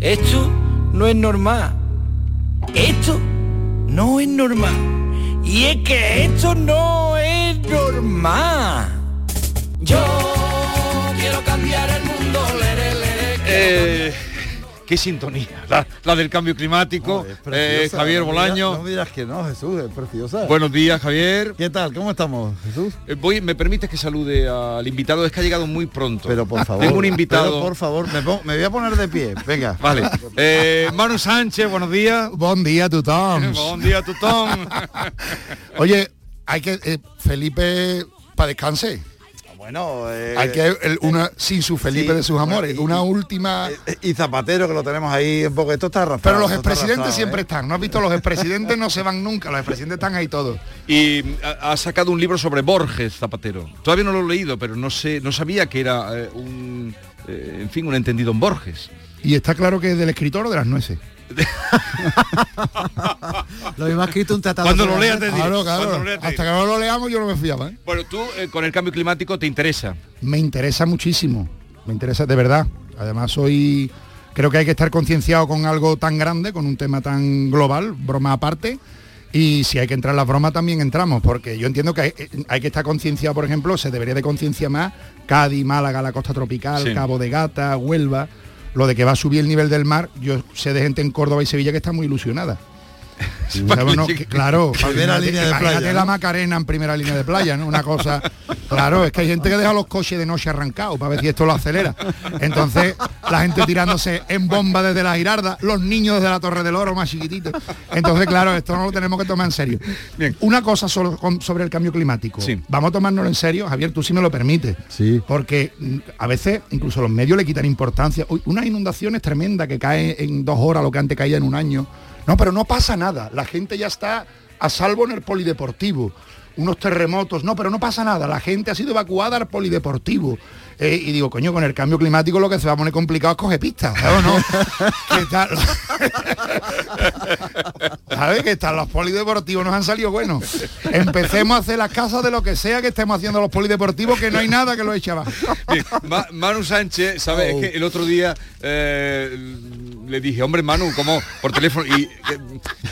esto no es normal. Esto no es normal. Y es que esto no es normal. Yo quiero cambiar el mundo, Eh, qué sintonía, la, la del cambio climático. Eh, Javier no Bolaño. No me dirás que no, Jesús, es preciosa. Buenos días, Javier. ¿Qué tal? ¿Cómo estamos, Jesús? Eh, voy, ¿Me permites que salude al invitado? Es que ha llegado muy pronto. Pero por favor. Tengo un invitado. pero por favor, me, pongo- me voy a poner de pie. Venga. Vale. Eh, Manu Sánchez, buenos días. Buen día, Tutón. Buen día, Tutón. Oye, hay que eh, Felipe para descanse. Bueno, eh, hay que el- una sin su Felipe sí, de sus bueno, amores, y- una última. eh, y Zapatero que lo tenemos ahí un poco. Esto está arrastrado. Pero los expresidentes siempre ¿eh? están. ¿No has visto? Los expresidentes no se van nunca. Los expresidentes están ahí todos. Y ha, ha sacado un libro sobre Borges Zapatero. Todavía no lo he leído, pero no sé, no sabía que era eh, un, eh, en fin, un entendido en Borges. Y está claro que es del escritor o de las nueces. Lo mismo ha escrito un tratado. Cuando lo leas te. Claro, Cuando claro. lo leas te Hasta que no lo leamos yo no me fiaba. ¿eh? Bueno, tú eh, con el cambio climático te interesa. Me interesa muchísimo. Me interesa de verdad. Además soy. Creo que hay que estar concienciado con algo tan grande, con un tema tan global, broma aparte. Y si hay que entrar en las bromas también entramos, porque yo entiendo que hay, hay que estar concienciado, por ejemplo, se debería de concienciar más Cádiz, Málaga, la costa tropical, Sí. Cabo de Gata, Huelva, lo de que va a subir el nivel del mar, yo sé de gente en Córdoba y Sevilla que está muy ilusionada. ¿Sabes, no? Que, claro, Primera línea de playa, la. Macarena en primera línea de playa, ¿no? Una cosa. Claro, es que hay gente que deja los coches de noche arrancados para ver si esto lo acelera. Entonces, la gente tirándose en bomba desde la girarda, los niños desde la Torre del Oro más chiquititos. Entonces, claro, esto no lo tenemos que tomar en serio. Bien. Una cosa solo con- sobre el cambio climático. Sí. Vamos a tomárnoslo en serio, Javier, tú sí me lo permites. Sí. Porque mm, a veces incluso los medios le quitan importancia. Uy, unas inundaciones tremendas que caen en dos horas lo que antes caía en un año. No, pero no pasa nada. La gente ya está a salvo en el polideportivo. Unos terremotos, no, pero no pasa nada. La gente ha sido evacuada al polideportivo. Eh, y digo, coño, con el cambio climático lo que se va a poner complicado es coger pistas, ¿sabes o no? ¿Qué tal? ¿Sabes? Que están los polideportivos, nos han salido buenos. Empecemos a hacer las casas de lo que sea que estemos haciendo los polideportivos, que no hay nada que lo eche abajo. Bien, Ma- Manu Sánchez, ¿sabes? Oh. Es que el otro día eh, le dije, hombre Manu, como por teléfono, y eh,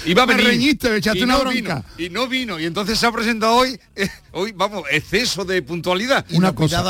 iba a Me venir. reñiste, me echaste y una no bronca. vino, y no vino, y entonces se ha presentado hoy, eh, hoy, vamos, exceso de puntualidad. una cosa,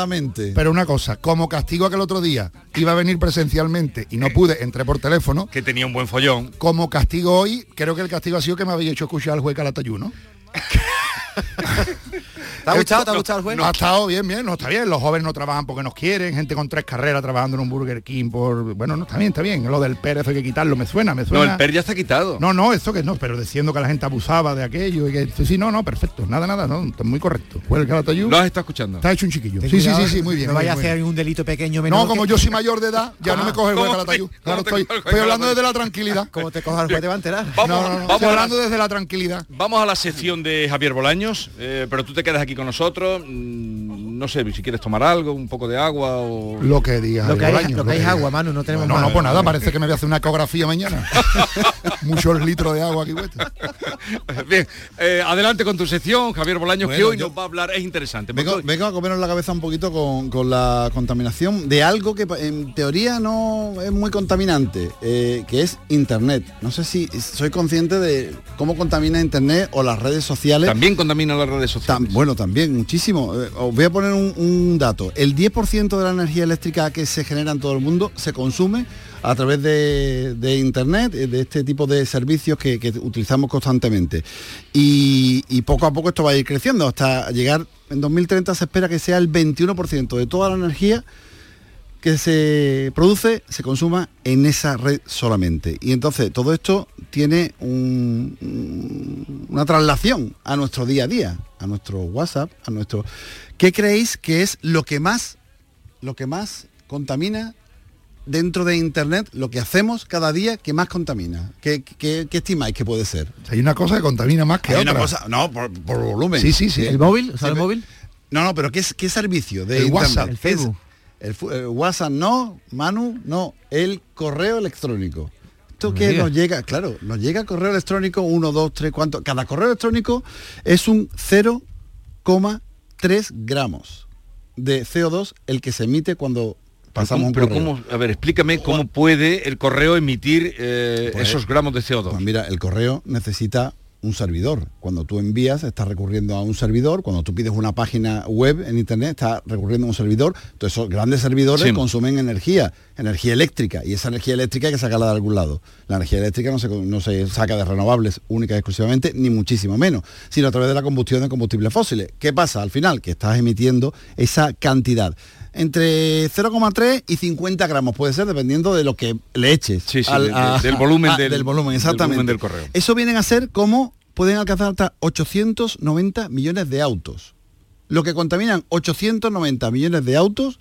pero una cosa, como castigo aquel otro día iba a venir presencialmente y no pude, entré por teléfono, Que tenía un buen follón. como castigo hoy, creo que el castigo ha sido que me había hecho escuchar al juez Calatayú, ¿no? ¿Te ha gustado? ¿Te ha gustado el juego? No, ha estado bien, bien, no está bien. Los jóvenes no trabajan porque nos quieren, gente con tres carreras trabajando en un Burger King por. Bueno, no está bien, está bien. Lo del Pérez hay que quitarlo, me suena, me No, suena. el PER ya está quitado. No, no, eso que no, pero diciendo que la gente abusaba de aquello y que. Sí, sí, no, no, perfecto. Nada, nada, no, está muy correcto. Juez Calatayú. Lo has estado escuchando. Está hecho un chiquillo. Sí, sí, cuidado, sí, sí, muy bien. No vaya a hacer un delito pequeño menor. No, como que- yo soy mayor de edad, ya no me coge el juez ¿cómo te- Calatayú. cómo Claro, estoy, el estoy hablando desde la tranquilidad. Como te coja el juez te va a enterar. Vamos, No, no, no, vamos estoy a la- hablando desde la tranquilidad. Vamos a la sección de Javier Eh, pero tú te quedas aquí con nosotros. mm, no sé, si quieres tomar algo, un poco de agua o... Lo que diga. Lo que hay, Bolaños, lo que hay es diga. agua, Manu, no tenemos No, más. no, pues nada, parece que me voy a hacer una ecografía mañana. Muchos litros de agua aquí. Bien, eh, adelante con tu sección, Javier Bolaños, que hoy yo- nos va a hablar, es interesante. Vengo, hoy- vengo a comernos la cabeza un poquito con, con la contaminación de algo que en teoría no es muy contaminante, eh, que es Internet. No sé si soy consciente de cómo contamina Internet o las redes sociales. También contamina las redes sociales. Tam- bueno, también, muchísimo. Eh, os voy a poner un, un dato. El 10% de la energía eléctrica que se genera en todo el mundo se consume a través de, de Internet, eh, de este tipo de servicios que, que utilizamos constantemente. Y, y poco a poco esto va a ir creciendo hasta llegar, en 2030 se espera que sea el 21% de toda la energía que se produce se consuma en esa red solamente. Y entonces todo esto tiene un- un- una traslación a nuestro día a día, a nuestro WhatsApp, a nuestro. ¿Qué creéis que es lo que más, lo que más contamina dentro de Internet, lo que hacemos cada día que más contamina? ¿Qué, qué- qué estimáis que puede ser? Hay una cosa que contamina más que Hay otra. una cosa, no, por, por volumen. Sí, sí, sí. ¿El móvil? ¿Sabe el Sí, móvil? No, no, pero ¿qué, es, qué servicio de El Internet? WhatsApp, el ¿Qué es? El, eh, WhatsApp no, Manu, no, el correo electrónico. Esto que nos llega, claro, nos llega correo electrónico 1, 2, 3, ¿cuánto? Cada correo electrónico es un 0,3 gramos de CO2 el que se emite cuando pasamos un pero correo. cómo, a ver, explícame cómo puede el correo emitir eh, Pues- esos gramos de CO2. Pues mira, el correo necesita un servidor. Cuando tú envías, estás recurriendo a un servidor. Cuando tú pides una página web en internet, estás recurriendo a un servidor. Entonces, esos grandes servidores Sí. consumen energía, energía eléctrica. Y esa energía eléctrica hay que sacarla de algún lado. La energía eléctrica no se, no se saca de renovables única y exclusivamente, ni muchísimo menos, sino a través de la combustión de combustibles fósiles. ¿Qué pasa? Al final, que estás emitiendo esa cantidad. Entre 0,3 y 50 gramos puede ser, dependiendo de lo que le eches. Sí, sí, de- de- del volumen del- del volumen, del exactamente. volumen del correo. Eso vienen a ser como pueden alcanzar hasta 890 millones de autos. Lo que contaminan 890 millones de autos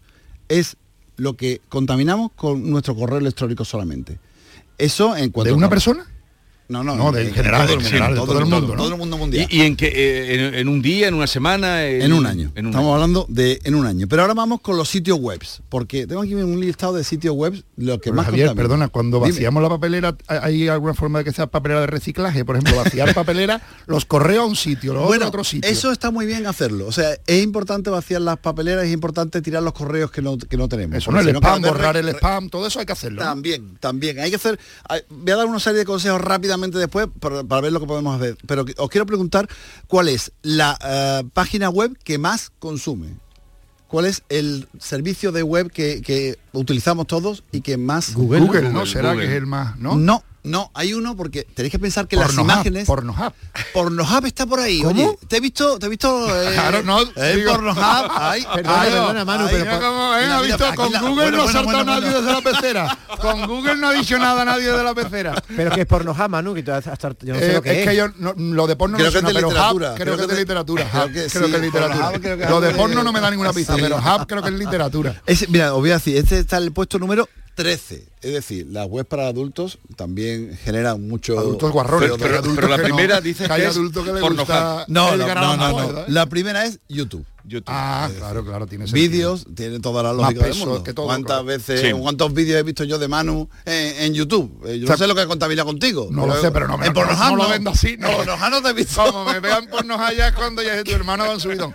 es lo que contaminamos con nuestro correo electrónico solamente. Eso en cuanto ¿De una a- persona? No, no, No, de- en general, todo el en mundo, general, de todo todo el mundo, todo el mundo mundial. ¿Y, y en, qué, eh, en, en un día, en una semana? En un año. en un Estamos año. hablando de en un año. Pero ahora vamos con los sitios webs, porque tengo aquí un listado de sitios webs lo que Pero, más Javier, contamina. perdona, cuando Dime. vaciamos la papelera, ¿hay alguna forma de que sea papelera de reciclaje? Por ejemplo, vaciar papelera, los correos a un sitio, los otros a otro sitio. Eso está muy bien hacerlo. O sea, es importante vaciar las papeleras, es importante tirar los correos que no, que no tenemos. Eso no, el spam, borrar el spam, todo eso hay que hacerlo. También, también. Hay que hacer. hay- Voy a dar una serie de consejos rápidamente después para, para ver lo que podemos hacer. Pero os quiero preguntar cuál es la eh, página web que más consume. ¿Cuál es el servicio de web que, que utilizamos todos y que más Google, Google, ¿no? Google, Será Google. que es el más, ¿no? No, no, hay uno porque tenéis que pensar que las Pornhub, imágenes. Pornhub. Pornhub está por ahí. ¿Cómo? Oye, te he visto, te he visto. eh, Claro, no, eh, digo- Pornhub. Ay, Perdona, ay, perdona, Manu, ay, pero Mira por- cómo, eh, Mira, ha mira, visto, con la- Google bueno, no bueno, salta bueno, nadie bueno. desde la pecera. Con Google no ha dicho nada nadie de la pecera. Pero que es porno Manu, que tú has- has- yo no sé Eh, lo que es es. que yo no- lo de porno Creo no que sé, es de pero literatura. Hub creo, que es de literatura. creo que es literatura. Lo de porno no me da ninguna pista, pero Hub creo que es literatura. Mira, os voy a decir, este está en el puesto número 13. Es decir, las webs para adultos también generan mucho... Adultos guarrones. CO2. que hay pero- la no, primera dices que hay que es que le gusta No, no, no, no. ¿eh? La primera es YouTube. YouTube. Ah, claro, claro, tiene. Vídeos, tiene toda la lógica del mundo. que todo, ¿Cuántas claro. veces, Sí. cuántos vídeos he visto yo de Manu en, en YouTube? Eh, Yo O sea, no sé lo que contamina contigo. no lo sé, pero no me- en no- no lo vendo así, no. En no te he visto. Como me vean pornos allá cuando ya es tu hermano va en subidón.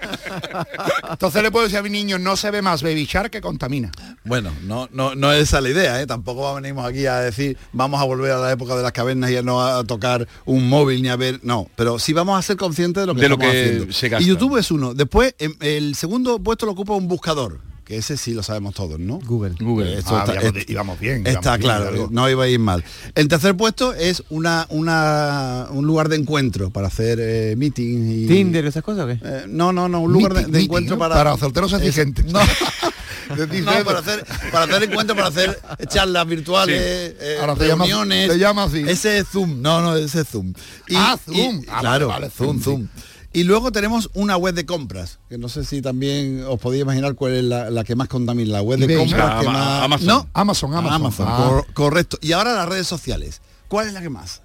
Entonces le puedo decir a mi niño, no se ve más Baby Shark que contamina. Bueno, no, no, no es esa la idea, ¿eh? Tampoco venimos aquí a decir vamos a volver a la época de las cavernas y a no a tocar un móvil ni a ver. No, pero sí vamos a ser conscientes de lo que De lo estamos que haciendo. se gasta. Y YouTube es uno. Después, em, el segundo puesto lo ocupa un buscador, que ese sí lo sabemos todos, ¿no? Google. Google. Esto Ah, está- íbamos, est- íbamos bien. Está íbamos claro, no iba a ir mal. El tercer puesto es una, una, un lugar de encuentro para hacer eh, meetings y... Tinder, esas cosas o qué? Eh, no, no, no, un lugar de, Meeting, de meeting, encuentro ¿no? para... Para solteros Es- exigentes. No, para hacer, para hacer encuentros, para hacer charlas virtuales, eh, Ahora te reuniones. te llamas así. Ese es Zoom, no, no, ese es Zoom. Ah, Zoom. Ah, claro, vale, vale, Zoom, Zoom, Zoom. Y luego tenemos una web de compras, que no sé si también os podéis imaginar cuál es la, la que más contamina, la web de compras Ah, que Ama- más... Amazon. No, Amazon, Amazon. Amazon, Ah. cor- correcto. Y ahora las redes sociales. ¿Cuál es la que más?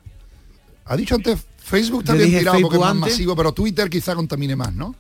Ha dicho antes Facebook también tirado porque es más antes. masivo, pero Twitter quizá contamine más, ¿no?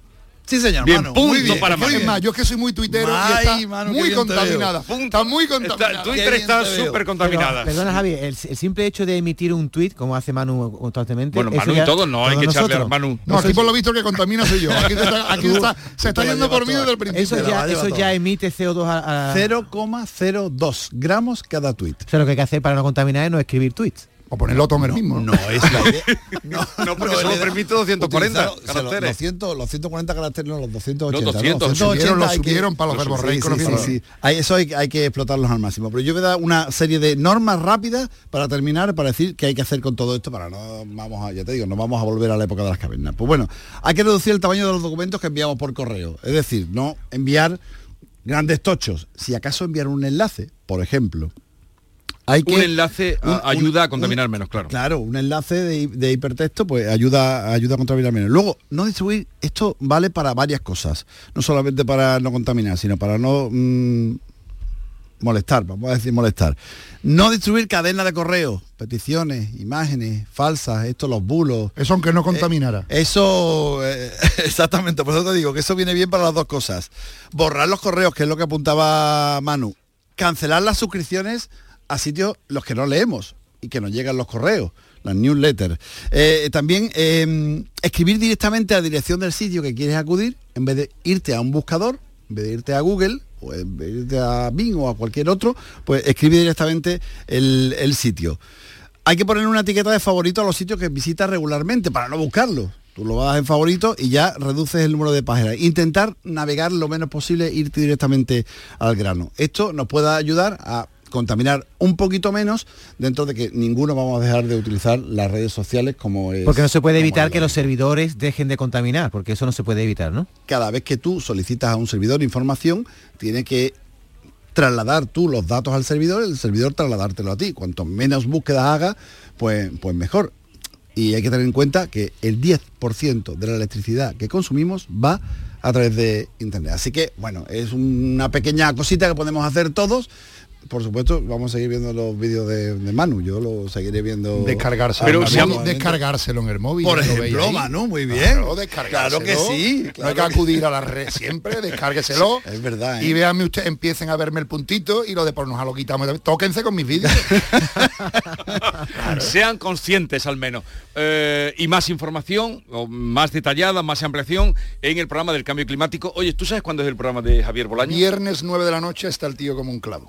Sí, señor. Bien, Manu, punto muy bien, para muy Manu. Es bien. más, yo es que soy muy tuitero Ay, y está Manu, muy contaminada. Está muy contaminada. Está- Twitter está súper Pero, contaminada. perdona Javi, el, el simple hecho de emitir un tweet, como hace Manu constantemente. Bueno, Manu y todo, no hay que echarle a nosotros. Manu. No, aquí por lo visto que contamina soy yo. Aquí se está, aquí se está, se yendo por mí desde el principio. Eso ya, eso ya emite CO2 a, a- 0,02 gramos cada tweet. O sea, lo que hay que hacer para no contaminar es no escribir tweets. O ponerlo todo en el mismo. No es la idea. No, No, porque solo permite 240 Utilizar, o sea, los caracteres. 200, los 140 caracteres, no, los 280. No, 200. ¿no? Subieron, lo hay que- subieron para los lo verbos rey sí, con los sí, verbos sí, sí. Hay- Eso hay, hay que explotarlos al máximo. Pero yo voy a dar una serie de normas rápidas para terminar, para decir qué hay que hacer con todo esto, para no vamos a, ya te digo, no vamos a volver a la época de las cavernas. Pues bueno, hay que reducir el tamaño de los documentos que enviamos por correo. Es decir, no enviar grandes tochos. Si acaso enviar un enlace, por ejemplo. Hay que, Un enlace a- un- ayuda a un- contaminar menos, claro. Claro, un enlace de, hi- de hipertexto pues ayuda, ayuda a contaminar menos. Luego, no distribuir, esto vale para varias cosas. No solamente para no contaminar, sino para no mm, molestar, vamos a decir molestar. No distribuir cadenas de correo, peticiones, imágenes falsas, esto, los bulos. Eso aunque no contaminara. Eso, eh, exactamente, por eso te digo que eso viene bien para las dos cosas. Borrar los correos, que es lo que apuntaba Manu. Cancelar las suscripciones a sitios los que no leemos y que nos llegan los correos, las newsletters. Eh, también eh, escribir directamente a la dirección del sitio que quieres acudir, en vez de irte a un buscador, en vez de irte a Google, o en vez de irte a Bing o a cualquier otro, pues escribe directamente el, sitio. Hay que poner una etiqueta de favorito a los sitios que visitas regularmente para no buscarlos. Tú lo vas en favorito y ya reduces el número de páginas. Intentar navegar lo menos posible, irte directamente al grano. Esto nos puede ayudar a contaminar un poquito menos dentro de que ninguno vamos a dejar de utilizar las redes sociales como es Porque no se puede evitar que los servidores dejen de contaminar, porque eso no se puede evitar, ¿no? cada vez que tú solicitas a un servidor información, tiene que trasladar tú los datos al servidor, el servidor trasladártelo a ti. Cuanto menos búsquedas haga, pues, pues mejor. Y hay que tener en cuenta que el 10% de la electricidad que consumimos va a través de Internet. Así que, bueno, es una pequeña cosita que podemos hacer todos. Por supuesto, vamos a seguir viendo los vídeos de, de Manu. Yo lo seguiré viendo. Descargárselo, Pero si móvil, descargárselo en el móvil. Por ejemplo. Manu, muy bien. Claro, descargárselo. Claro que sí, no hay que que- acudir a la red siempre, descárgueselo. Es verdad, ¿eh? Y véanme usted, empiecen a verme el puntito y lo de por nos lo quitamos. Tóquense con mis vídeos. Sean conscientes al menos. Eh, y más información, o más detallada, más ampliación en el programa del cambio climático. Oye, ¿tú sabes cuándo es el programa de Javier Bolaño? Viernes 9 de la noche está el tío como un clavo.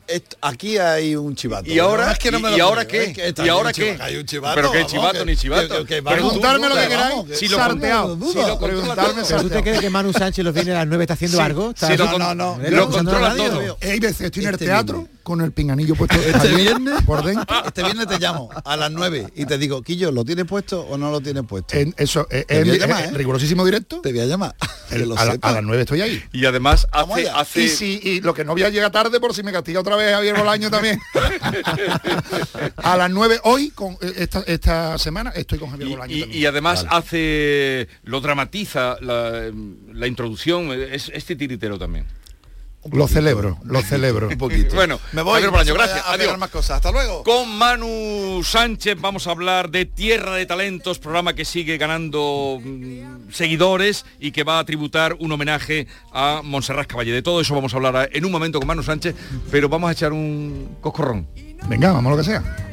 aquí hay un chivato. ¿Y ahora, No, es que no me y ahora qué? es que está ¿Y ahora qué? chivato, Hay un chivato. Pero qué chivato ni chivato. que- que- Preguntarme lo que queráis, que- si lo sarteado. duda. si lo Preguntarme todo. ¿Pero usted cree que Manu Sánchez los viene a las 9 está haciendo Sí, algo? ¿Está sí, lo haciendo- con- no, no, ¿Eh? lo ¿Escuchando controla todo. Hay veces estoy en el Este teatro con el pinganillo puesto Este viernes, por dentro. este viernes te llamo a las 9 y te digo, Quillo, ¿lo tienes puesto o no lo tienes puesto? En- eso, eh, Te llamar, eh, ¿eh? rigurosísimo directo. Te voy a llamar. A, la- sepas. a las 9 estoy ahí. Y además hace, allá. hace Y, si, y lo que no voy a llegar tarde por si me castiga otra vez Javier Bolaño también. a las 9 hoy, con eh, esta, esta semana, estoy con Javier y, Bolaño y- también. y además hace lo dramatiza la, la introducción es, es titiritero también Lo celebro, lo celebro. Un poquito. Bueno, me voy. Javier Bolaño, paso gracias. A, Adiós. más cosas. Hasta luego. Con Manu Sánchez vamos a hablar de Tierra de Talentos, programa que sigue ganando mm, seguidores y que va a tributar un homenaje a Montserrat Caballé. De todo eso vamos a hablar en un momento con Manu Sánchez, pero vamos a echar un coscorrón. Venga, vamos a lo que sea.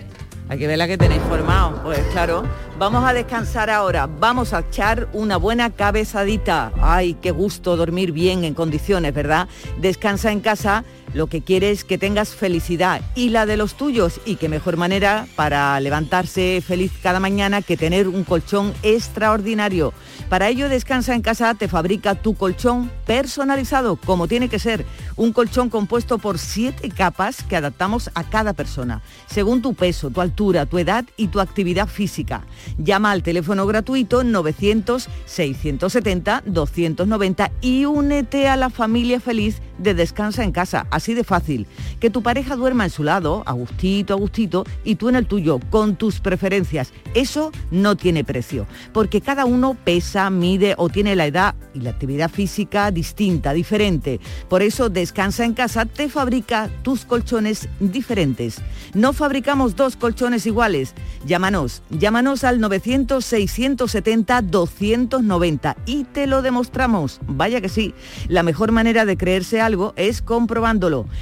Hay que ver la que tenéis formado. Pues claro, vamos a descansar ahora. Vamos a echar una buena cabezadita. Ay, qué gusto dormir bien en condiciones, ¿verdad? Descansa en casa. Lo que quiere es que tengas felicidad y la de los tuyos. Y qué mejor manera para levantarse feliz cada mañana que tener un colchón extraordinario. Para ello, Descansa en casa te fabrica tu colchón personalizado, como tiene que ser. Un colchón compuesto por siete capas que adaptamos a cada persona, según tu peso, tu altura, tu edad y tu actividad física. Llama al teléfono gratuito 900-670-290 y únete a la familia feliz de Descansa en casa, así de fácil. Que tu pareja duerma en su lado, a gustito, a gustito, y tú en el tuyo, con tus preferencias. Eso no tiene precio, porque cada uno pesa, mide o tiene la edad y la actividad física distinta, diferente. Por eso Descansa en casa te fabrica tus colchones diferentes. No fabricamos dos colchones iguales. Llámanos, llámanos al 900-670-290 y te lo demostramos. Vaya que sí, la mejor manera de creerse algo es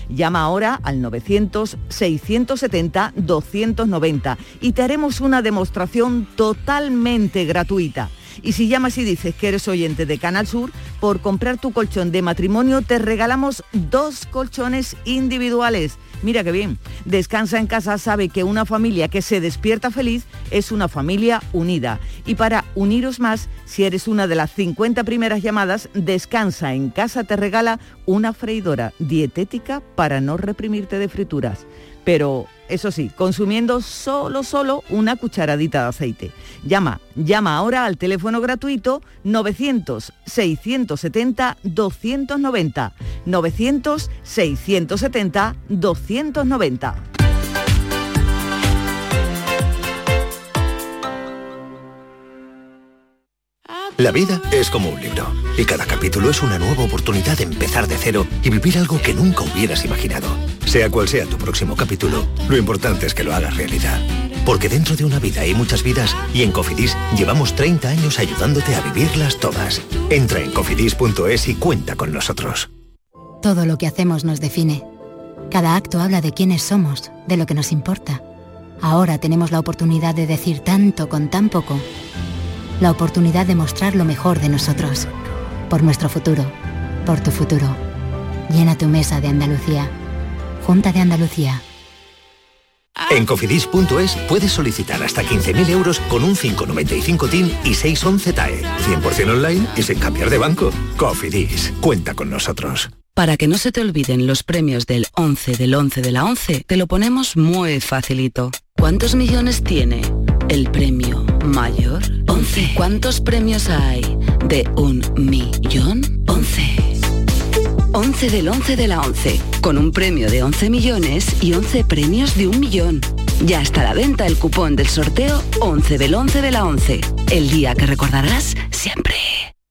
Llama ahora al 900-670-290 y te haremos una demostración totalmente gratuita. Y si llamas y dices que eres oyente de Canal Sur, por comprar tu colchón de matrimonio te regalamos dos colchones individuales. Mira qué bien. Descansa en casa sabe que una familia que se despierta feliz es una familia unida. Y para uniros más, si eres una de las 50 primeras llamadas, Descansa en casa te regala una freidora dietética para no reprimirte de frituras. Pero eso sí, consumiendo solo, solo una cucharadita de aceite. Llama, llama ahora al teléfono gratuito 900-670-290. 900-670-290. La vida es como un libro y cada capítulo es una nueva oportunidad de empezar de cero y vivir algo que nunca hubieras imaginado. Sea cual sea tu próximo capítulo, lo importante es que lo hagas realidad. Porque dentro de una vida hay muchas vidas y en Cofidis llevamos 30 años ayudándote a vivirlas todas. Entra en cofidis.es y cuenta con nosotros. Todo lo que hacemos nos define. Cada acto habla de quiénes somos, de lo que nos importa. Ahora tenemos la oportunidad de decir tanto con tan poco la oportunidad de mostrar lo mejor de nosotros. Por nuestro futuro, por tu futuro. Llena tu mesa de Andalucía. Junta de Andalucía. En cofidis.es puedes solicitar hasta 15.000 euros con un 595 TIN y 611 TAE. 100% online y sin cambiar de banco. Cofidis, cuenta con nosotros. Para que no se te olviden los premios del 11 del 11 de la 11, te lo ponemos muy facilito. ¿Cuántos millones tiene el premio mayor? 11. ¿Cuántos premios hay de un millón? 11. 11 del 11 de la 11, con un premio de 11 millones y 11 premios de un millón. Ya está a la venta el cupón del sorteo 11 del 11 de la 11, el día que recordarás siempre.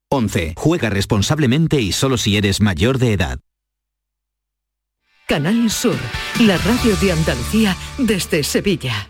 11. Juega responsablemente y solo si eres mayor de edad. Canal Sur, la radio de Andalucía desde Sevilla.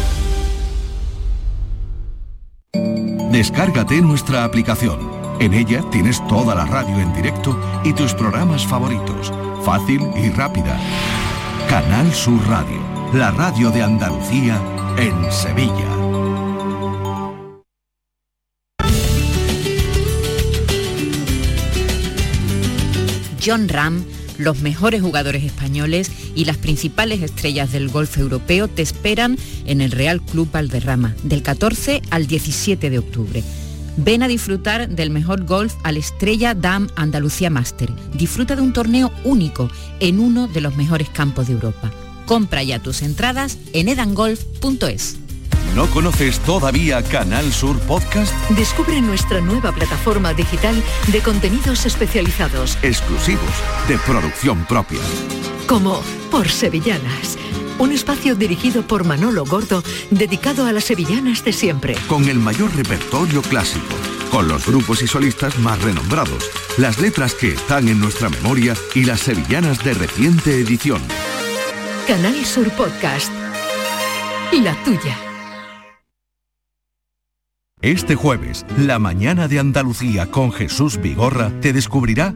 Descárgate nuestra aplicación. En ella tienes toda la radio en directo y tus programas favoritos. Fácil y rápida. Canal Sur Radio, la radio de Andalucía en Sevilla. John Ram, los mejores jugadores españoles y las principales estrellas del golf europeo te esperan en el Real Club Valderrama, del 14 al 17 de octubre. Ven a disfrutar del mejor golf al Estrella Dam Andalucía Master. Disfruta de un torneo único en uno de los mejores campos de Europa. Compra ya tus entradas en edangolf.es. ¿No conoces todavía Canal Sur Podcast? Descubre nuestra nueva plataforma digital de contenidos especializados, Exclusivos, de producción propia. como Por Sevillanas, un espacio dirigido por Manolo Gordo dedicado a las sevillanas de siempre. Con el mayor repertorio clásico, con los grupos y solistas más renombrados, las letras que están en nuestra memoria y las sevillanas de reciente edición. Canal Sur Podcast. La tuya. Este jueves, la mañana de Andalucía con Jesús Vigorra te descubrirá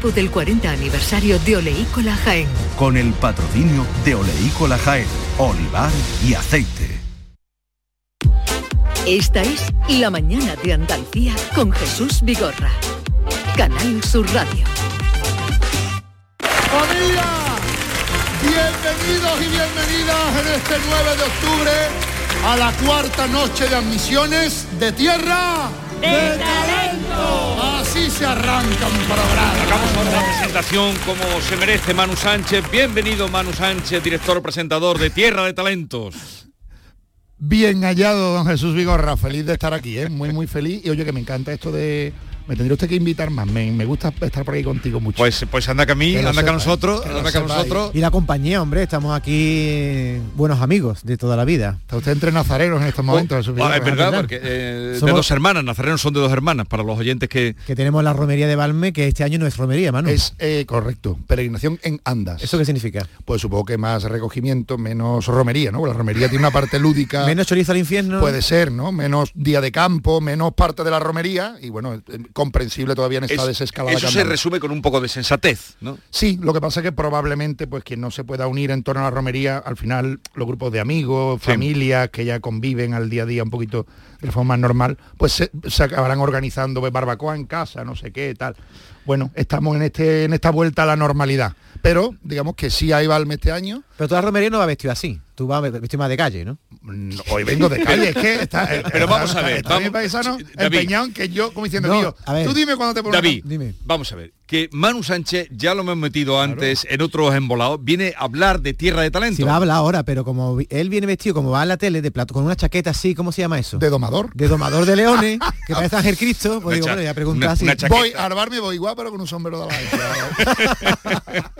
motivo del 40 aniversario de Oleícola Jaén. Con el patrocinio de Oleícola Jaén, Olivar y Aceite. Esta es La Mañana de Andalucía con Jesús Vigorra. Canal Sur Radio. ¡Familia! Bienvenidos y bienvenidas en este 9 de octubre a la cuarta noche de admisiones de Tierra de Talento. Así se arranca un programa. Sacamos ahora la presentación como se merece Manu Sánchez. Bienvenido Manu Sánchez, director presentador de Tierra de Talentos. Bien hallado, don Jesús Vigorra. Feliz de estar aquí, ¿eh? muy, muy feliz. Y oye, que me encanta esto de me tendría usted que invitar más. Me, me gusta estar por aquí contigo mucho. Pues, pues anda que a mí, anda que a nosotros, anda que a nosotros. Y la compañía, hombre, estamos aquí buenos amigos de toda la vida. Está usted entre nazarenos en estos momentos. Oh, es verdad, porque eh, de dos hermanas, nazarenos son de dos hermanas, para los oyentes que... Que tenemos la romería de Balme, que este año no es romería, mano. Es eh, correcto, peregrinación en andas. ¿Eso qué significa? Pues supongo que más recogimiento, menos romería, ¿no? La romería tiene una parte lúdica. menos chorizo al infierno. Puede ser, ¿no? Menos día de campo, menos parte de la romería, y bueno, eh, comprensible todavía eso se resume con un poco de sensatez, ¿no? Sí, lo que pasa es que probablemente pues quien no se pueda unir en torno a la romería, al final los grupos de amigos, familias que ya conviven al día a día un poquito de forma normal, pues se, acabarán organizando pues, barbacoa en casa, no sé qué, tal. Bueno, estamos en, este, en esta vuelta a la normalidad. Pero digamos que sí hay Balme este año. Pero toda romería no va vestido así. Tú vas vestido más de calle, ¿no? Hoy vengo de calle, es que está, eh, Pero vamos a ver, está, vamos, paisano empeñado que yo, como diciendo, tío, tú dime cuando te pones. David, dime. vamos a ver, que Manu Sánchez, ya lo hemos metido antes en otros embolados, viene a hablar de Tierra de Talento. Sí, va a hablar ahora, pero como él viene vestido como va a la tele de plato, con una chaqueta así, ¿cómo se llama eso? De domador. De domador de leones, que parece Ángel Cristo, pues digo, bueno, ya preguntar si... Voy a armarme, voy igual, pero con un sombrero de la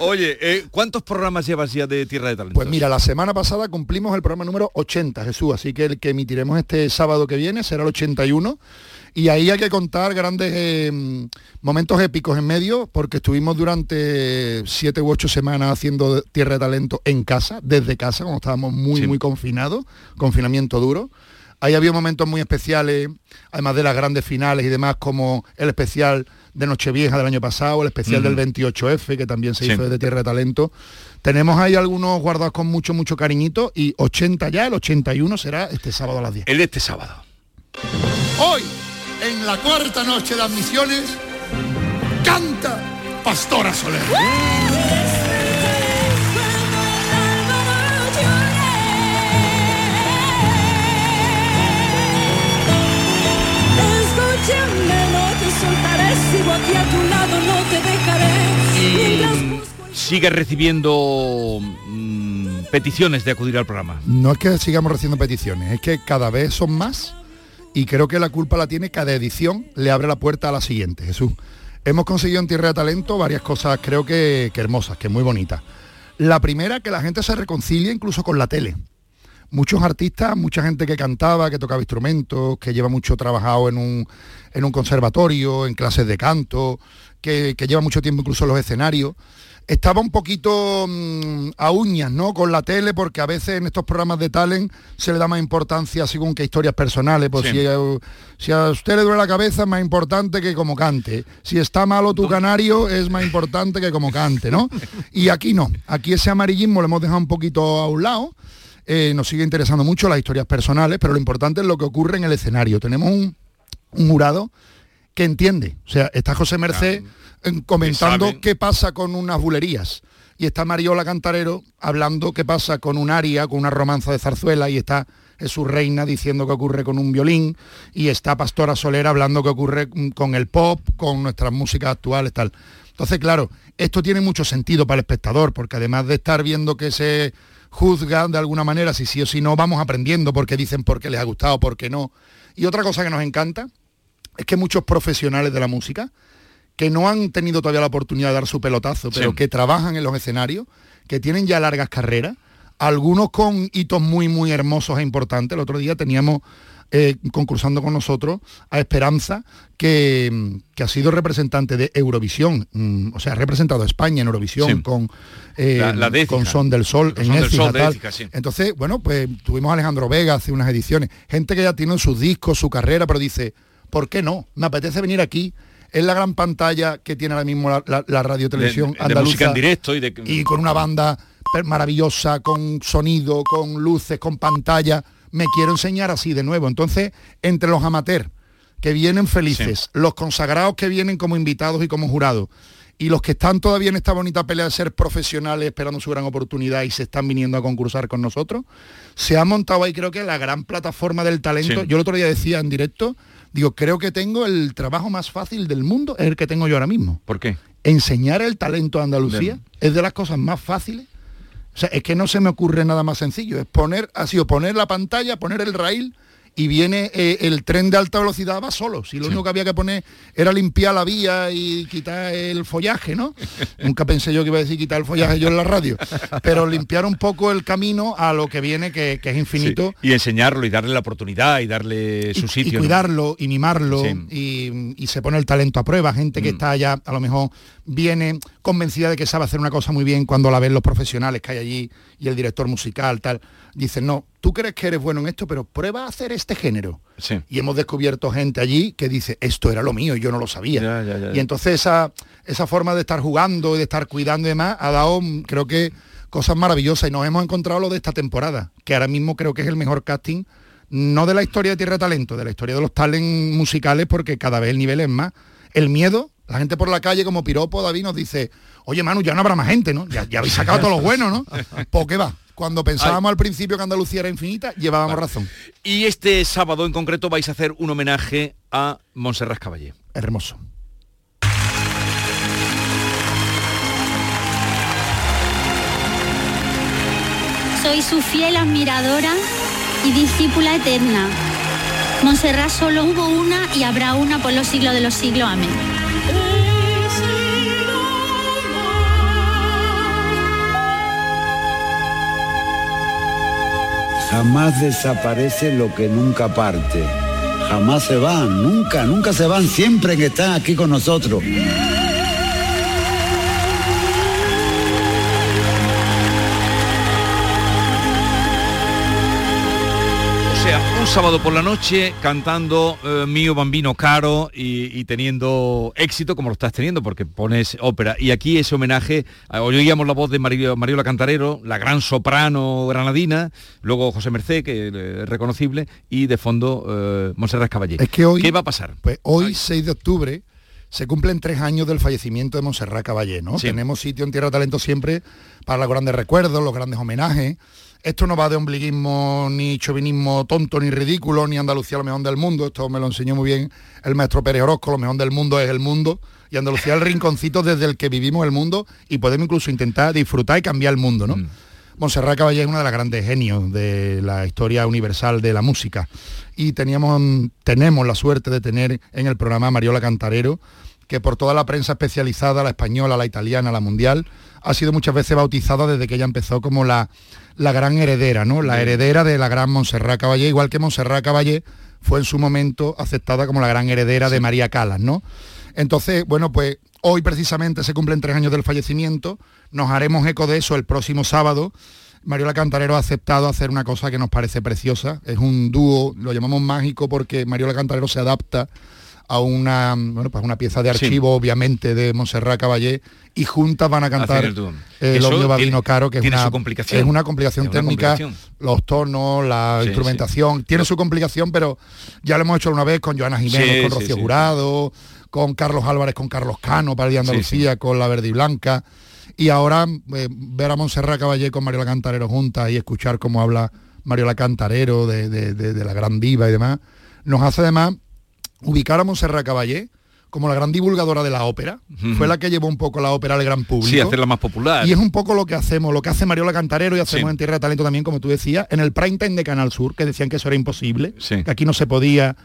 Oye, eh, ¿cuántos programas llevas ya de Tierra de Talento? Pues mira, la semana pasada cumplimos el programa número 80, Jesús, así que el que emitiremos este sábado que viene será el 81 y ahí hay que contar grandes eh, momentos épicos en medio, porque estuvimos durante siete u ocho semanas haciendo Tierra de Talento en casa, desde casa, como estábamos muy, muy confinados, confinamiento duro. Ahí había momentos muy especiales, además de las grandes finales y demás, como el especial de Nochevieja del año pasado, el especial del 28F, que también se hizo desde Tierra de Talento. Tenemos ahí algunos guardados con mucho, mucho cariñito y 80 ya, el 81 será este sábado a las 10. El de este sábado. Hoy en la cuarta noche de admisiones, canta Pastora Soler. Sigue recibiendo mm, peticiones de acudir al programa. No es que sigamos recibiendo peticiones, es que cada vez son más y creo que la culpa la tiene cada edición, le abre la puerta a la siguiente, Jesús. Hemos conseguido en Tierra de Talento varias cosas, creo que, hermosas, que muy bonitas. La primera, que la gente se reconcilie incluso con la tele. Muchos artistas, mucha gente que cantaba, que tocaba instrumentos, que lleva mucho trabajado en un, en un conservatorio, en clases de canto, que, que lleva mucho tiempo incluso en los escenarios, estaba un poquito mm, a uñas, ¿no? Con la tele, porque a veces en estos programas de talent se le da más importancia según que historias personales. Pues si, si, a usted le duele la cabeza es más importante que como cante. Si está malo tu canario es más importante que como cante, ¿no? Y aquí no. Aquí ese amarillismo lo hemos dejado un poquito a un lado. Eh, nos sigue interesando mucho las historias personales, pero lo importante es lo que ocurre en el escenario. Tenemos un, jurado que entiende. O sea, está José Merced comentando qué pasa con unas bulerías. Y está Mariola Cantarero hablando qué pasa con un aria, con una romanza de zarzuela, y está Jesús Reina diciendo qué ocurre con un violín, y está Pastora Solera hablando qué ocurre con el pop, con nuestras músicas actuales, tal. Entonces, claro, esto tiene mucho sentido para el espectador, porque además de estar viendo que se juzga de alguna manera si sí o si no, vamos aprendiendo porque dicen por qué les ha gustado, por qué no. Y otra cosa que nos encanta es que muchos profesionales de la música que no han tenido todavía la oportunidad de dar su pelotazo, pero que trabajan en los escenarios, que tienen ya largas carreras, algunos con hitos muy, muy hermosos e importantes. El otro día teníamos eh, concursando con nosotros a Esperanza, que, ha sido representante de Eurovisión, mm, o sea, ha representado a España en Eurovisión con, eh, con Son del Sol, en Entonces, bueno, pues tuvimos a Alejandro Vega hace unas ediciones, gente que ya tiene sus discos, su carrera, pero dice, ¿por qué no? Me apetece venir aquí. Es la gran pantalla que tiene ahora mismo la, la- la radio televisión De- de música en directo y de- y con una banda maravillosa, con sonido, con luces, con pantalla. Me quiero enseñar así de nuevo. Entonces, entre los amateurs que vienen felices, los consagrados que vienen como invitados y como jurados, y los que están todavía en esta bonita pelea de ser profesionales esperando su gran oportunidad y se están viniendo a concursar con nosotros, se ha montado ahí creo que la gran plataforma del talento. Sí. Yo el otro día decía en directo, digo, creo que tengo el trabajo más fácil del mundo, es el que tengo yo ahora mismo. ¿Por qué? Enseñar el talento a Andalucía es de las cosas más fáciles. O sea, es que no se me ocurre nada más sencillo. Es poner, ha sido poner la pantalla, poner el raíl y viene eh, el tren de alta velocidad va solo. Si lo único que había que poner era limpiar la vía y quitar el follaje, ¿no? Nunca pensé yo que iba a decir quitar el follaje yo en la radio. Pero limpiar un poco el camino a lo que viene, que, que es infinito. Y enseñarlo y darle la oportunidad y darle su y sitio. ¿no? cuidarlo y mimarlo Sí. y, y se pone el talento a prueba gente Mm. que está ya a lo mejor viene convencida de que sabe hacer una cosa muy bien cuando la ven los profesionales que hay allí y el director musical tal dicen no tú crees que eres bueno en esto pero prueba a hacer este género Sí. y hemos descubierto gente allí que dice esto era lo mío y yo no lo sabía Ya, ya, ya, y entonces esa esa forma de estar jugando y de estar cuidando y demás ha dado mm, creo que cosas maravillosas y nos hemos encontrado lo de esta temporada que ahora mismo creo que es el mejor casting no de la historia de Tierra de Talento, de la historia de los talents musicales, porque cada vez el nivel es más. El miedo, la gente por la calle como piropo, David nos dice, oye Manu, ya no habrá más gente, ¿no? Ya, ya habéis sacado todos los buenos, ¿no? ¿Por qué va? Cuando pensábamos al principio que Andalucía era infinita, llevábamos razón. Y este sábado en concreto vais a hacer un homenaje a Montserrat Caballé. Hermoso. Soy su fiel admiradora y discípula eterna. Montserrat solo hubo una y habrá una por los siglos de los siglos. Amén. Jamás desaparece lo que nunca parte. Jamás se van, nunca, nunca se van, siempre que están aquí con nosotros. Un sábado por la noche cantando eh, Mío Bambino Caro y, y teniendo éxito como lo estás teniendo porque pones ópera. Y aquí ese homenaje, eh, oíamos la voz de Mario- Mariola Cantarero, la gran soprano granadina, luego José Merced, que eh, es reconocible, y de fondo eh, Montserrat Caballé. Es que hoy, ¿Qué va a pasar? Pues hoy, 6 de octubre, se cumplen tres años del fallecimiento de Montserrat Caballé, ¿no? Sí. Tenemos sitio en Tierra de Talento siempre para los grandes recuerdos, los grandes homenajes. Esto no va de ombliguismo, ni chauvinismo tonto, ni ridículo, ni Andalucía lo mejor del mundo. Esto me lo enseñó muy bien el maestro Pérez Orozco, lo mejor del mundo es el mundo. Y Andalucía el rinconcito desde el que vivimos el mundo y podemos incluso intentar disfrutar y cambiar el mundo, ¿no? Montserrat Caballé es una de las grandes genios de la historia universal de la música. Y teníamos, tenemos la suerte de tener en el programa a Mariola Cantarero, que por toda la prensa especializada, la española, la italiana, la mundial, ha sido muchas veces bautizada desde que ella empezó como la, la gran heredera, ¿no? La heredera de la gran Montserrat Caballé, igual que Montserrat Caballé fue en su momento aceptada como la gran heredera de María Calas, ¿no? Entonces, bueno, pues hoy precisamente se cumplen tres años del fallecimiento, nos haremos eco de eso el próximo sábado. Mariola Cantarero ha aceptado hacer una cosa que nos parece preciosa, es un dúo, lo llamamos mágico porque Mariola Cantarero se adapta a una, bueno, pues una pieza de Sí. archivo, obviamente, de Montserrat Caballé, y juntas van a cantar el Omnio Babino tiene- Caro, que es una, complicación. es una complicación Es una técnica, complicación. los tonos, la Sí, instrumentación, tiene su complicación, pero ya lo hemos hecho una vez con Joana Jiménez, con Rocío. Jurado, con Carlos Álvarez, con Carlos Cano para el de Sí, Andalucía, con La Verde y Blanca. Y ahora eh, ver a Montserrat Caballé con Mariola Cantarero juntas y escuchar cómo habla Mariola Cantarero de, de- de- de la gran diva y demás, nos hace además ubicar a Montserrat Caballé como la gran divulgadora de la ópera. Fue la que llevó un poco la ópera al gran público. Sí, hacerla más popular. Y es un poco lo que hacemos, lo que hace Mariola Cantarero y hacemos Sí. en Tierra de Talento también, como tú decías, en el prime time de Canal Sur, que decían que eso era imposible, Sí. que aquí no se podía.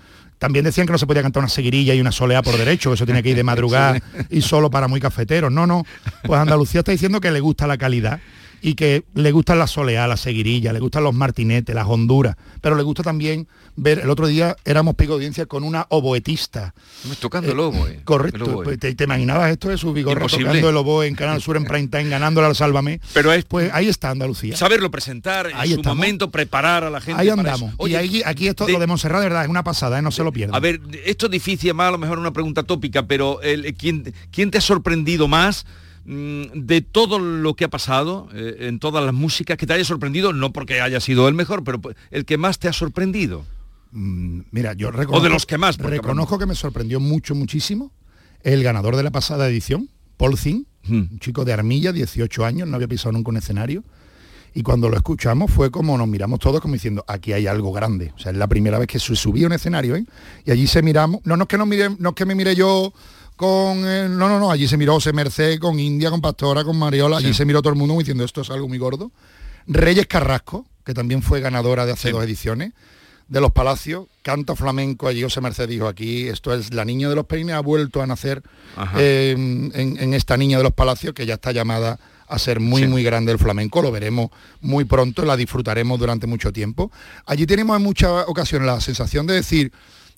También decían que no se podía cantar una seguirilla y una soleá por derecho, que eso tenía que ir de madrugada y solo para muy cafeteros. No, no. Pues Andalucía está diciendo que le gusta la calidad y que le gustan las soleá, las seguirillas, le gustan los martinetes, las honduras, pero le gusta también ver, el otro día éramos pico de audiencia con una oboetista. Tocando el oboe. Correcto, El oboe. pues, ¿te, te imaginabas esto de su vigor tocando el oboe en Canal Sur en prime time, ganándole al Sálvame? Pero es Pues ahí está Andalucía. saberlo presentar en Ahí su estamos. momento, preparar a la gente. Ahí andamos. y Oye, ahí, aquí esto, de- lo de Montserrat, de verdad, es una pasada, ¿eh? no se lo pierdan. A ver, esto es difícil, más a lo mejor una pregunta tópica, pero el, ¿quién, quién te ha sorprendido más de todo lo que ha pasado eh, en todas las músicas que te haya sorprendido, no porque haya sido el mejor, pero el que más te ha sorprendido? Mm, Mira, yo reconozco, O de los que más, reconozco que me sorprendió mucho, muchísimo el ganador de la pasada edición, Paul Zinn, un chico de Armilla, 18 años, no había pisado nunca un escenario. Y cuando lo escuchamos fue como nos miramos todos como diciendo, aquí hay algo grande. O sea, es la primera vez que se subía a un escenario, ¿eh? Y allí se miramos, no, no es que nos mire, no es que me mire yo con eh, no, no, no, allí se miró José Merced, con India, con Pastora, con Mariola, allí Sí. se miró todo el mundo diciendo, esto es algo muy gordo. Reyes Carrasco, que también fue ganadora de hace dos ediciones, de los Palacios, canta flamenco, allí José Merced dijo, aquí esto es la niña de los peines, ha vuelto a nacer eh, en, en esta niña de los Palacios, que ya está llamada a ser muy, Sí. muy grande el flamenco, lo veremos muy pronto, la disfrutaremos durante mucho tiempo. Allí tenemos en muchas ocasiones la sensación de decir,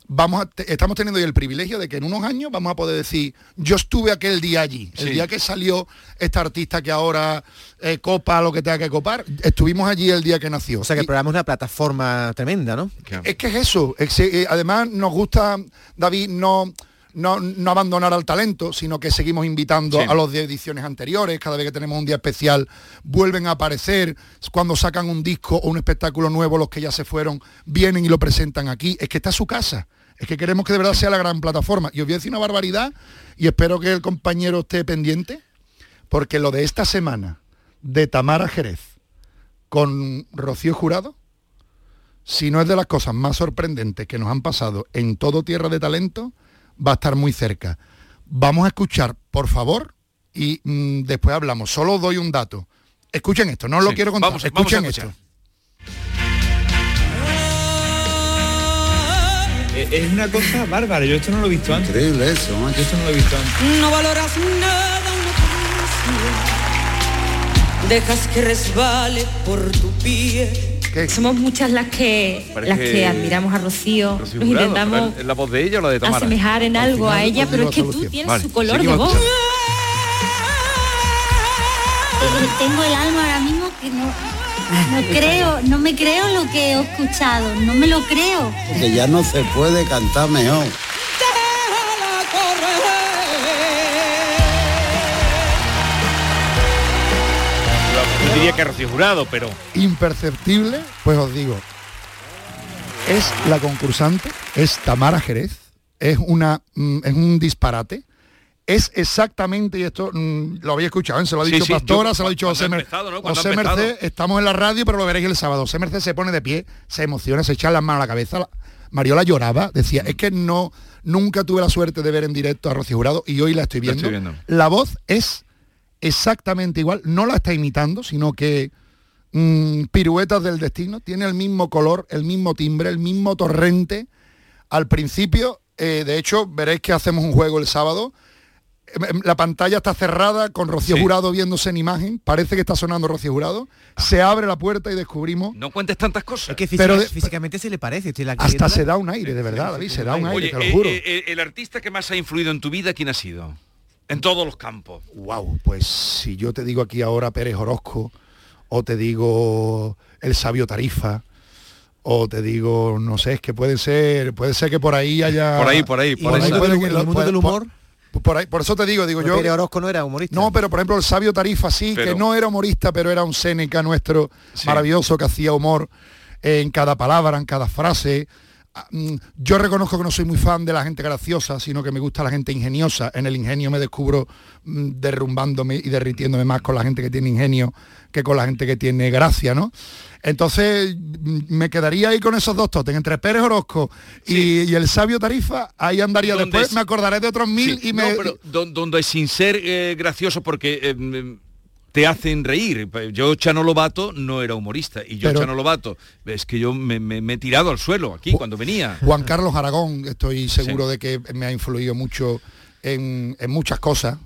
vamos a te- estamos teniendo hoy el privilegio de que en unos años vamos a poder decir, yo estuve aquel día allí, el Sí. día que salió esta artista que ahora eh, copa lo que tenga que copar, estuvimos allí el día que nació. O sea que el programa es una plataforma tremenda, ¿no? Es que es eso. es eh, además nos gusta, David, no, no, no abandonar al talento, sino que seguimos invitando Sí. a los de ediciones anteriores. Cada vez que tenemos un día especial, vuelven a aparecer. Cuando sacan un disco o un espectáculo nuevo, los que ya se fueron, vienen y lo presentan aquí. Es que está su casa. Es que queremos que de verdad sea la gran plataforma. Y os voy a decir una barbaridad y espero que el compañero esté pendiente, porque lo de esta semana de Tamara Jerez con Rocío Jurado, si no es de las cosas más sorprendentes que nos han pasado en todo Tierra de Talento, va a estar muy cerca. Vamos a escuchar, por favor, y mm, después hablamos. Solo doy un dato. Escuchen esto, no lo quiero contar. vamos- vamos a Escuchen esto. Eh, Es una cosa bárbara, yo esto no lo he visto antes. Increíble eso, Yo esto no lo he visto antes. No valoras nada una Dejas que resbale por tu pie. Somos muchas las que Parece las que que- admiramos a Rocío, Rocío nos Jurado, intentamos pero ¿es la voz de ella o la de Tamara? asemejar en algo a ella, pero es que tú tienes Vale, su color de voz. Tengo el alma ahora mismo que no, no creo, no me creo lo que he escuchado, no me lo creo. Que ya no se puede cantar mejor. Diría que Rocío Jurado, pero... Imperceptible, pues os digo, es la concursante, es Tamara Jerez, es, una, mm, es un disparate. Es exactamente, y esto mm, lo había escuchado, ¿eh? se lo ha dicho sí, Pastora, yo- se lo ha dicho José, empezado, ¿no? José. Merced, estamos en la radio, pero lo veréis el sábado. José Merced se pone de pie, se emociona, se echa las manos a la cabeza. La- Mariola lloraba, decía, es que no, nunca tuve la suerte de ver en directo a Rocío Jurado y hoy la estoy La viendo. estoy viendo. La voz es exactamente igual, no la está imitando, sino que mm, piruetas del destino, tiene el mismo color, el mismo timbre, el mismo torrente. Al principio, eh, de hecho, veréis que hacemos un juego el sábado. Em, em, La pantalla está cerrada con Rocío Sí. Jurado viéndose en imagen. Parece que está sonando Rocío Jurado. Se abre la puerta y descubrimos. No cuentes tantas cosas. Es que Pero de- físicamente se le parece. estoy la hasta se da un aire, de verdad, David, se da un aire, Oye, te lo eh, juro. eh, eh, el artista que más ha influido en tu vida, ¿quién ha sido? En todos los campos. Wow, pues si yo te digo aquí ahora Pérez Orozco, o te digo el sabio Tarifa, o te digo, no sé, es que puede ser, puede ser que por ahí haya. Por ahí, por ahí, por ahí. el mundo puede- del humor. por- por ahí- por eso te digo, digo Pero yo. Pérez Orozco no era humorista. No, pero por ejemplo el sabio Tarifa sí, Pero- que no era humorista, pero era un Séneca nuestro Sí. maravilloso que hacía humor en cada palabra, en cada frase. Ah, mm, Yo reconozco que no soy muy fan de la gente graciosa, sino que me gusta la gente ingeniosa. En el ingenio me descubro mm, derrumbándome y derritiéndome más con la gente que tiene ingenio que con la gente que tiene gracia, ¿no? Entonces mm, me quedaría ahí con esos dos totes, entre Pérez Orozco y, y el sabio Tarifa, ahí andaría después, es- me acordaré de otros mil Sí, y me... no, pero don- donde sin ser eh, gracioso porque eh, te hacen reír. Yo Chano Lobato no era humorista y yo Pero- Chano Lobato es que yo me, me- me he tirado al suelo aquí cuando venía. Juan Carlos Aragón, estoy seguro de que me ha influido mucho en, en muchas cosas,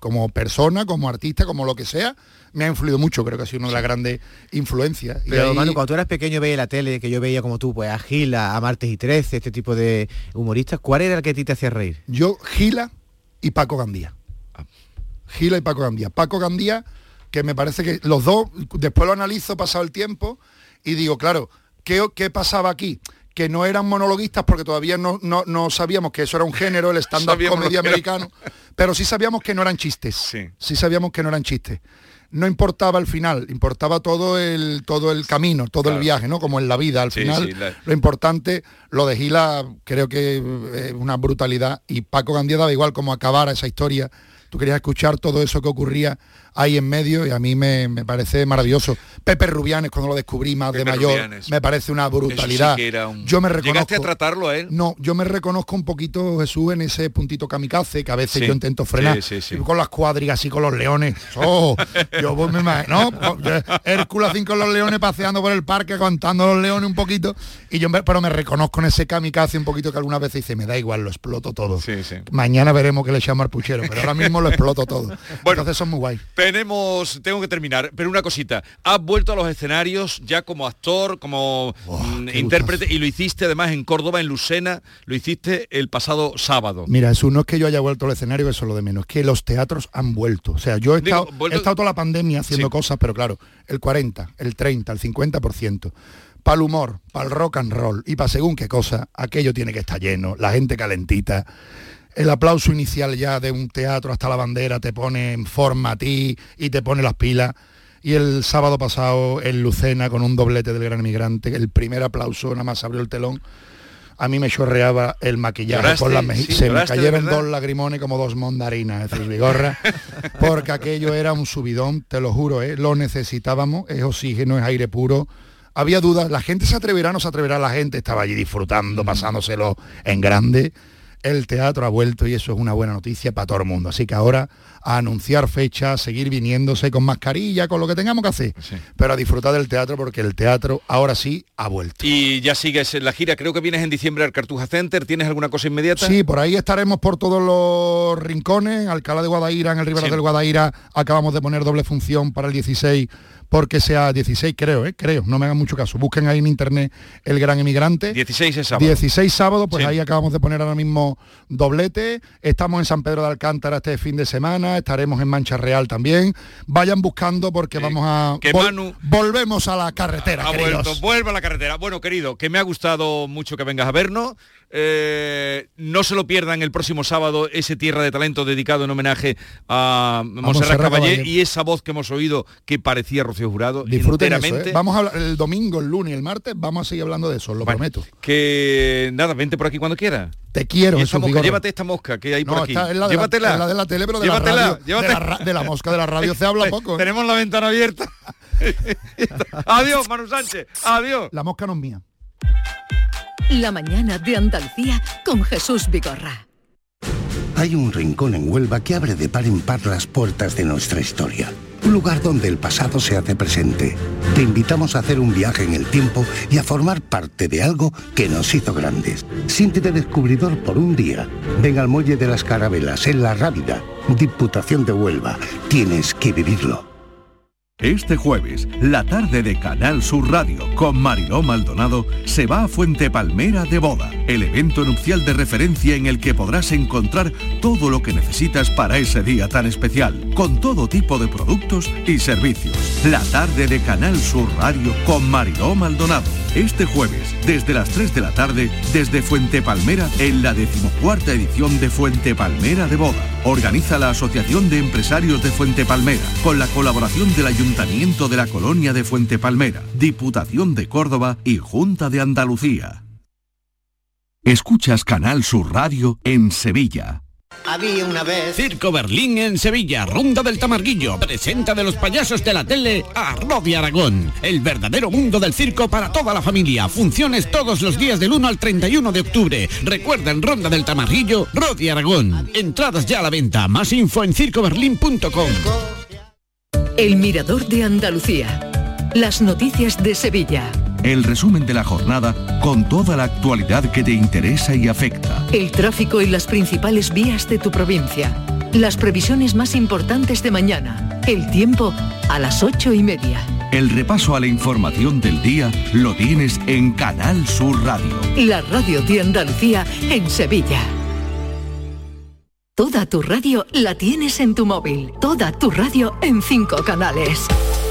como persona, como artista, como lo que sea, me ha influido mucho, creo que ha sido una de las grandes influencias. Y Pero ahí- Manu, cuando tú eras pequeño veía la tele, que yo veía como tú, pues a Gila, a Martes y 13, este tipo de humoristas, ¿cuál era el que a ti te hacía reír? Yo, Gila y Paco Gandía. Gila y Paco Gandía. Paco Gandía, que me parece que los dos, después lo analizo pasado el tiempo y digo, claro, ¿qué, qué pasaba aquí? Que no eran monologuistas porque todavía no, no, no sabíamos que eso era un género, el que era. americano, pero sí sabíamos que no eran chistes. Sí. sabíamos que no eran chistes. No importaba el final, importaba todo el, todo el camino, todo Claro. el viaje, ¿no? Como en la vida, al Sí, final sí, la- lo importante, lo de Gila creo que es una brutalidad y Paco Gandía daba igual como acabara esa historia. Tú querías escuchar todo eso que ocurría ahí en medio y a mí me, me parece maravilloso. Pepe Rubianes, cuando lo descubrí más de mayor, Rubianes. me parece una sí brutalidad. que un- Yo me reconozco. ¿Llegaste a tratarlo a él? No, yo me reconozco un poquito, Jesús, en ese puntito kamikaze que a veces Sí, yo intento frenar. sí. Con las cuadrigas y con los leones. Oh, yo pues, me imagino, ¿no? Hércules así con los leones paseando por el parque, contando los leones un poquito. Y yo pero me reconozco en ese kamikaze un poquito que algunas veces dice, me da igual, lo exploto todo. Mañana veremos qué le llama al puchero, pero ahora mismo lo exploto todo. Entonces son muy guay. Tenemos, tengo que terminar, pero una cosita. Has vuelto a los escenarios ya como actor, como mm, intérprete, y lo hiciste además en Córdoba, en Lucena, lo hiciste el pasado sábado. Mira, eso no es que yo haya vuelto al escenario, eso es lo de menos, es que los teatros han vuelto. O sea, yo he, Digo, estado, vuelto- he estado toda la pandemia haciendo Sí. cosas, pero claro, el 40, el 30, el 50%. Para el humor, para el rock and roll y para según qué cosa, aquello tiene que estar lleno, la gente calentita. El aplauso inicial ya de un teatro hasta la bandera te pone en forma a ti y te pone las pilas. Y el sábado pasado en Lucena con un doblete del gran emigrante, el primer aplauso, nada más abrió el telón, a mí me chorreaba el maquillaje ¿Lloraste? por las mejillas. Sí, se me lloraste, cayeron verdad. dos lagrimones como dos mondarinas, Jesús Vigorra, porque aquello era un subidón, te lo juro, ¿eh? lo necesitábamos, es oxígeno, es aire puro. Había dudas, la gente se atreverá, no se atreverá, la gente estaba allí Mm. disfrutando, pasándoselo en grande. El teatro ha vuelto y eso es una buena noticia para todo el mundo. Así que ahora a anunciar fechas, seguir viniéndose con mascarilla, con lo que tengamos que hacer, pero a disfrutar del teatro porque el teatro ahora sí ha vuelto. Y ya sigues en la gira, creo que vienes en diciembre al Cartuja Center, ¿tienes alguna cosa inmediata? Sí, por ahí estaremos por todos los rincones. Alcalá de Guadaira, en el Ribera Sí. del Guadaira, acabamos de poner doble función para el 16, porque sea 16, creo, ¿eh? creo, no me hagan mucho caso. Busquen ahí en internet El Gran Emigrante. 16 es sábado. 16 sábado, pues Sí. ahí acabamos de poner ahora mismo doblete. Estamos en San Pedro de Alcántara este fin de semana, estaremos en Mancha Real también. Vayan buscando porque vamos a... Que vol- Manu- Volvemos a la carretera, Ha vuelto, vuelve a la carretera. Bueno, querido, que me ha gustado mucho que vengas a vernos. Eh, no se lo pierdan el próximo sábado ese Tierra de Talento dedicado en homenaje a Monserrat Montserrat Caballé Caballé. y esa voz que hemos oído que parecía Rocío Jurado Disfruten eso. ¿eh? Vamos a hablar el domingo, el lunes y el martes, vamos a seguir hablando de eso, lo prometo. Que nada, vente por aquí cuando quieras. Te quiero, esta mosca, llévate esta mosca que hay por aquí. es la de la- llévatela. es la de la tele, pero de la radio. llévatela. De la ra- de la mosca de la radio se habla poco, ¿eh? Tenemos la ventana abierta. Adiós, Manu Sánchez. Adiós. La mosca no es mía. La mañana de Andalucía con Jesús Vigorra. Hay un rincón en Huelva que abre de par en par las puertas de nuestra historia. Un lugar donde el pasado se hace presente. Te invitamos a hacer un viaje en el tiempo y a formar parte de algo que nos hizo grandes. Siéntete descubridor por un día. Ven al Muelle de las Carabelas, en La Rábida, Diputación de Huelva. Tienes que vivirlo. Este jueves, la tarde de Canal Sur Radio con Mariló Maldonado se va a Fuente Palmera de Boda, el evento nupcial de referencia en el que podrás encontrar todo lo que necesitas para ese día tan especial, con todo tipo de productos y servicios. La tarde de Canal Sur Radio con Mariló Maldonado. Este jueves, desde las 3 de la tarde, desde Fuente Palmera, en la decimocuarta edición de Fuente Palmera de Boda. Organiza la Asociación de Empresarios de Fuente Palmera, con la colaboración del Ayuntamiento de la Colonia de Fuente Palmera, Diputación de Córdoba y Junta de Andalucía. Escuchas Canal Sur Radio en Sevilla. Había una vez. Circo Berlín en Sevilla, Ronda del Tamarguillo, presenta de los payasos de la tele a Rodi Aragón, el verdadero mundo del circo para toda la familia. Funciones todos los días del 1 al 31 de octubre. Recuerda en Ronda del Tamarguillo, Rodi Aragón. Entradas ya a la venta, más info en circoberlín.com. El Mirador de Andalucía. Las noticias de Sevilla. El resumen de la jornada con toda la actualidad que te interesa y afecta. El tráfico y las principales vías de tu provincia. Las previsiones más importantes de mañana. El tiempo a las ocho y media. El repaso a la información del día lo tienes en Canal Sur Radio. La radio de Andalucía en Sevilla. Toda tu radio la tienes en tu móvil. Toda tu radio en cinco canales.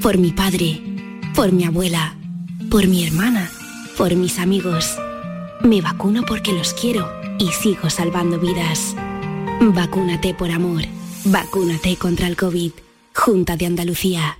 por mi padre, por mi abuela, por mi hermana, por mis amigos. Me vacuno porque los quiero y sigo salvando vidas. Vacúnate por amor. Vacúnate contra el COVID. Junta de Andalucía.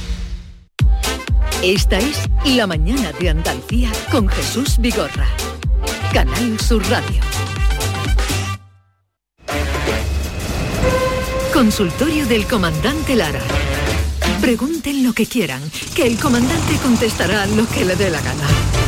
Esta es La mañana de Andalucía con Jesús Vigorra. Canal Sur Radio. Consultorio del comandante Lara. Pregunten lo que quieran, que el comandante contestará lo que le dé la gana.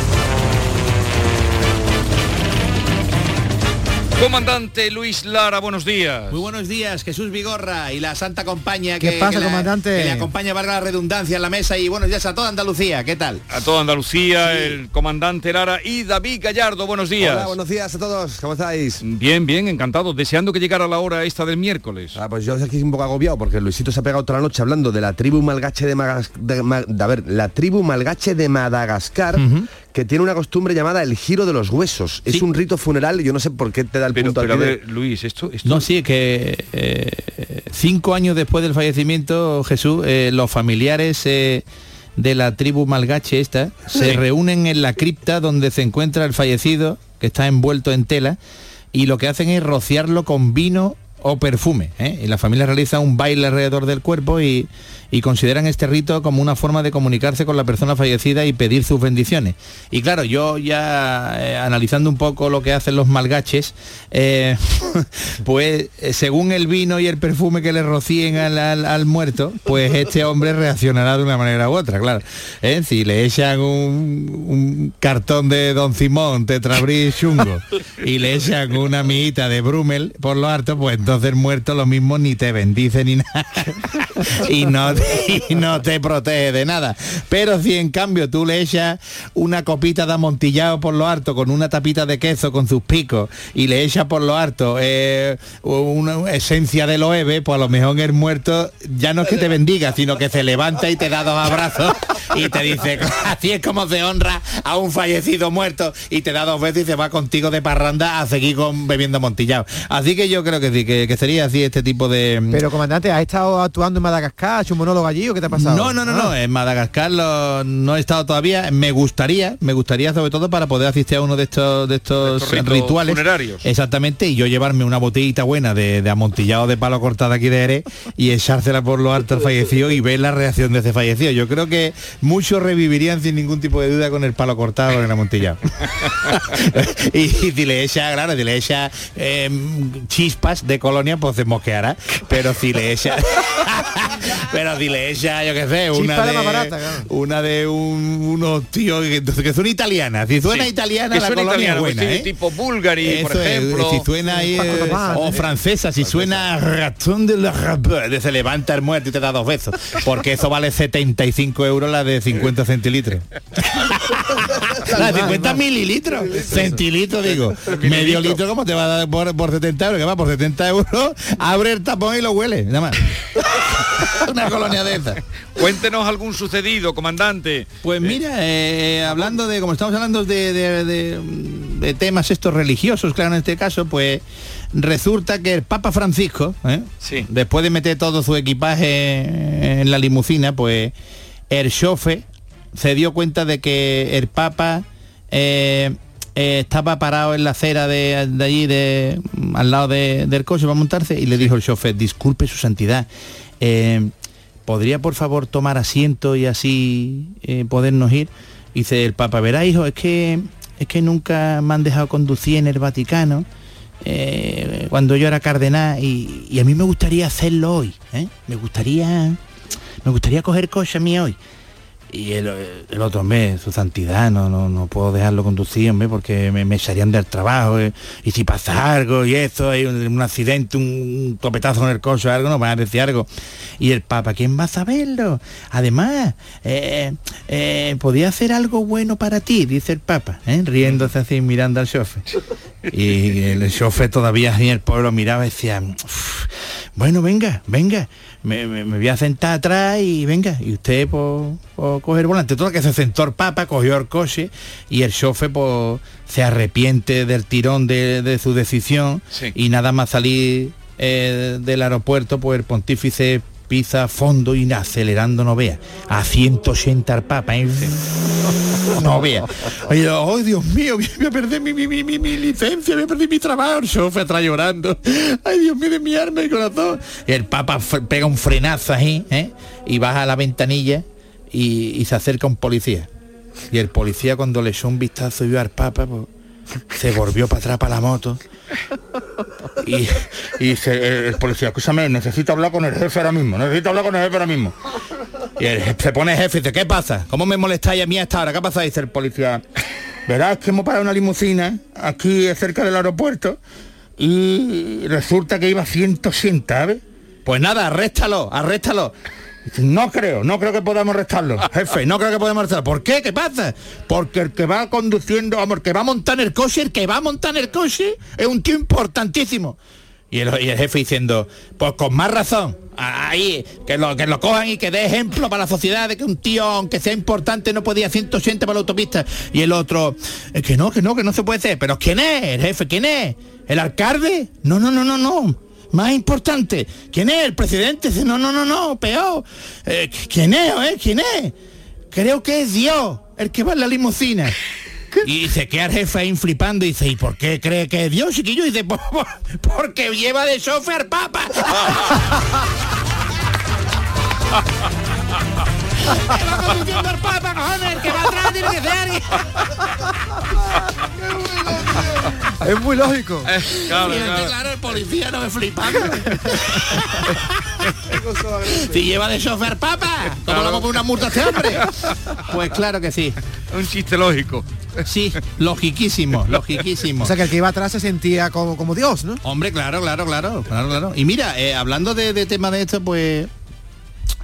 Comandante Luis Lara, buenos días. Muy buenos días, Jesús Vigorra y la Santa Compañía ¿Qué que, pasa, que la- comandante? que le acompaña, valga la redundancia, en la mesa y buenos días a toda Andalucía. ¿Qué tal? A toda Andalucía, el comandante Lara y David Gallardo, buenos días. Hola, buenos días a todos. ¿Cómo estáis? Bien, bien, encantado. Deseando que llegara la hora esta del miércoles. Ah, pues yo aquí un poco agobiado porque Luisito se ha pegado toda la noche hablando de la tribu malgache de, Magas- de Ma- de- a ver, la tribu malgache de Madagascar. Que tiene una costumbre llamada el giro de los huesos. Es un rito funeral, yo no sé por qué te da el punto pero a aquí de- Luis, esto, esto No, sí, que eh, cinco años después del fallecimiento, Jesús, eh, los familiares eh, de la tribu malgache esta se reúnen en la cripta donde se encuentra el fallecido, que está envuelto en tela, y lo que hacen es rociarlo con vino o perfume. ¿eh? Y la familia realiza un baile alrededor del cuerpo y, y consideran este rito como una forma de comunicarse con la persona fallecida y pedir sus bendiciones. Y claro, yo ya eh, analizando un poco lo que hacen los malgaches, eh, pues eh, según el vino y el perfume que le rocíen al, al- muerto, pues este hombre reaccionará de una manera u otra, claro. ¿Eh? Si le echan un, cartón de Don Simón, Tetrabris chungo, y le echan una amiguita de Brummel por lo harto, pues entonces el muerto lo mismo ni te bendice ni nada. y no, y no te protege de nada. Pero si en cambio tú le echas una copita de amontillado por lo harto con una tapita de queso con sus picos y le echas por lo harto eh, una esencia de loeve, pues a lo mejor el muerto ya no es que te bendiga, sino que se levanta y te da dos abrazos y te dice, así es como se honra a un fallecido muerto y te da dos veces y se va contigo de parranda a seguir con bebiendo amontillado. Así que yo creo que sí, que, sería así este tipo de... Pero comandante, ¿has estado actuando en Madagascar? ¿Has hecho un monólogo allí o qué te ha pasado? No, no, no, Ah. no. En Madagascar lo- no he estado todavía. Me gustaría, me gustaría sobre todo para poder asistir a uno de estos, de estos, rituales. funerarios. Exactamente. Y yo llevarme una botellita buena de, de amontillado de palo cortado aquí de Ere y echársela por lo alto al fallecido y ver la reacción de ese fallecido. Yo creo que muchos revivirían sin ningún tipo de duda con el palo cortado con el amontillado. y, y si le echa, claro, si le echa eh, chispas de colonia, pues se mosqueará. Pero si le echa. Pero si le echa, yo qué sé, una de, la más barata, claro. una de un- unos tíos que, que suena italiana. Si suena Sí, italiana, la suena colonia italiano, es buena, pues ¿eh? tipo Bulgari, por Eso es, ejemplo. si suena ahí, eh, o francesa, si suena ratón de la de se levanta el muerto y te da dos besos. Porque eso vale 75 euros la de 50 centilitros. Ah, 50 mililitros. Centilitros, digo. Medio litro, ¿cómo te va a dar por, por 70 euros? Que va por 70 euros, abre el tapón y lo huele, nada más. Una colonia de esas. Cuéntenos algún sucedido, comandante. Pues mira, eh, hablando de, como estamos hablando de, de- de- de temas estos religiosos, claro, en este caso, pues resulta que el Papa Francisco, ¿eh? después de meter todo su equipaje en la limusina, pues el chofe se dio cuenta de que el Papa eh, eh, estaba parado en la acera de, de allí, de, al lado de- del coche para montarse, y le dijo el chofer, disculpe su santidad, eh, ¿podría por favor tomar asiento y así eh, podernos ir? Y dice el Papa, verá hijo, es que, es que nunca me han dejado conducir en el Vaticano eh, cuando yo era cardenal y, a mí me gustaría hacerlo hoy. ¿eh? Me gustaría me gustaría coger coche a mí hoy. Y el, el otro, hombre, su santidad, no, no, no puedo dejarlo conducir, hombre, porque me, me echarían del trabajo. eh, y si pasa algo y eso, hay un, accidente, un, topetazo en el coche, algo, no van a decir algo. Y el Papa, ¿quién va a saberlo? Además, eh, eh, podía hacer algo bueno para ti, dice el Papa, ¿eh? riéndose así, mirando al chofer. Y el chofer todavía en el pueblo miraba y decía, "Uf, bueno, venga, venga, me, me- me voy a sentar atrás y venga, y usted por, coger el volante. Todo que se sentó el papa, cogió el coche y el chofer pues, se arrepiente del tirón de, de su decisión y nada más salir eh, del aeropuerto, pues el pontífice pisa a fondo y acelerando no vea. A 180 al papa ¿eh? no vea. Oye, oh Dios mío voy a perder mi, mi, mi, mi, licencia voy a perder mi trabajo. El chofer atrás llorando. Ay Dios mío de mi alma y corazón. Y el papa pega un frenazo ahí ¿eh? y baja a la ventanilla y, y se acerca un policía. Y el policía cuando le echó un vistazo y vio al papa pues, se volvió para atrás para la moto y, y dice el, policía, escúchame, necesito hablar con el jefe ahora mismo, necesito hablar con el jefe ahora mismo. Y el jefe- se pone jefe y dice, ¿qué pasa? ¿Cómo me molestáis a mí a esta hora? ¿Qué pasa? Dice el policía, verás que hemos parado una limusina aquí cerca del aeropuerto y resulta que iba a 180, ¿sabes? Pues nada, arréstalo, arréstalo. No creo, no creo que podamos arrestarlo, jefe, no creo que podamos arrestarlo. ¿Por qué? ¿Qué pasa? Porque el que va conduciendo, vamos, el que va a montar el coche, el que va a montar el coche es un tío importantísimo. Y el, y el jefe diciendo, pues con más razón, ahí, que lo, que lo cojan y que dé ejemplo para la sociedad de que un tío, aunque sea importante, no podía 180 para la autopista. Y el otro, "Es que no, que no, que no se puede hacer. Pero ¿quién es? El jefe, ¿quién es? ¿El alcalde? No, no, no, no, no. Más importante, ¿quién es? ¿El presidente? Dice, No, no, no, no, peor. Eh, ¿Quién es? eh? ¿Quién es? Creo que es Dios el que va en la limusina. Y dice, que el jefe ahí flipando y dice, ¿y por qué cree que es Dios, chiquillo? Y dice, "Por- por- porque lleva de chofer al papa. Que va conduciendo al papa, cojones, el que va atrás tiene que ser. Es muy lógico. claro, este, claro. claro, el policía no me flipando. si lleva de chofer papa, ¿cómo vamos a poner una multa a este hombre? Pues claro que sí. Un chiste lógico. Sí, logiquísimo, logiquísimo. O sea que el que iba atrás se sentía como, como Dios, ¿no? Hombre, claro, claro, claro, claro, claro. Y mira, eh, hablando de, de tema de esto, pues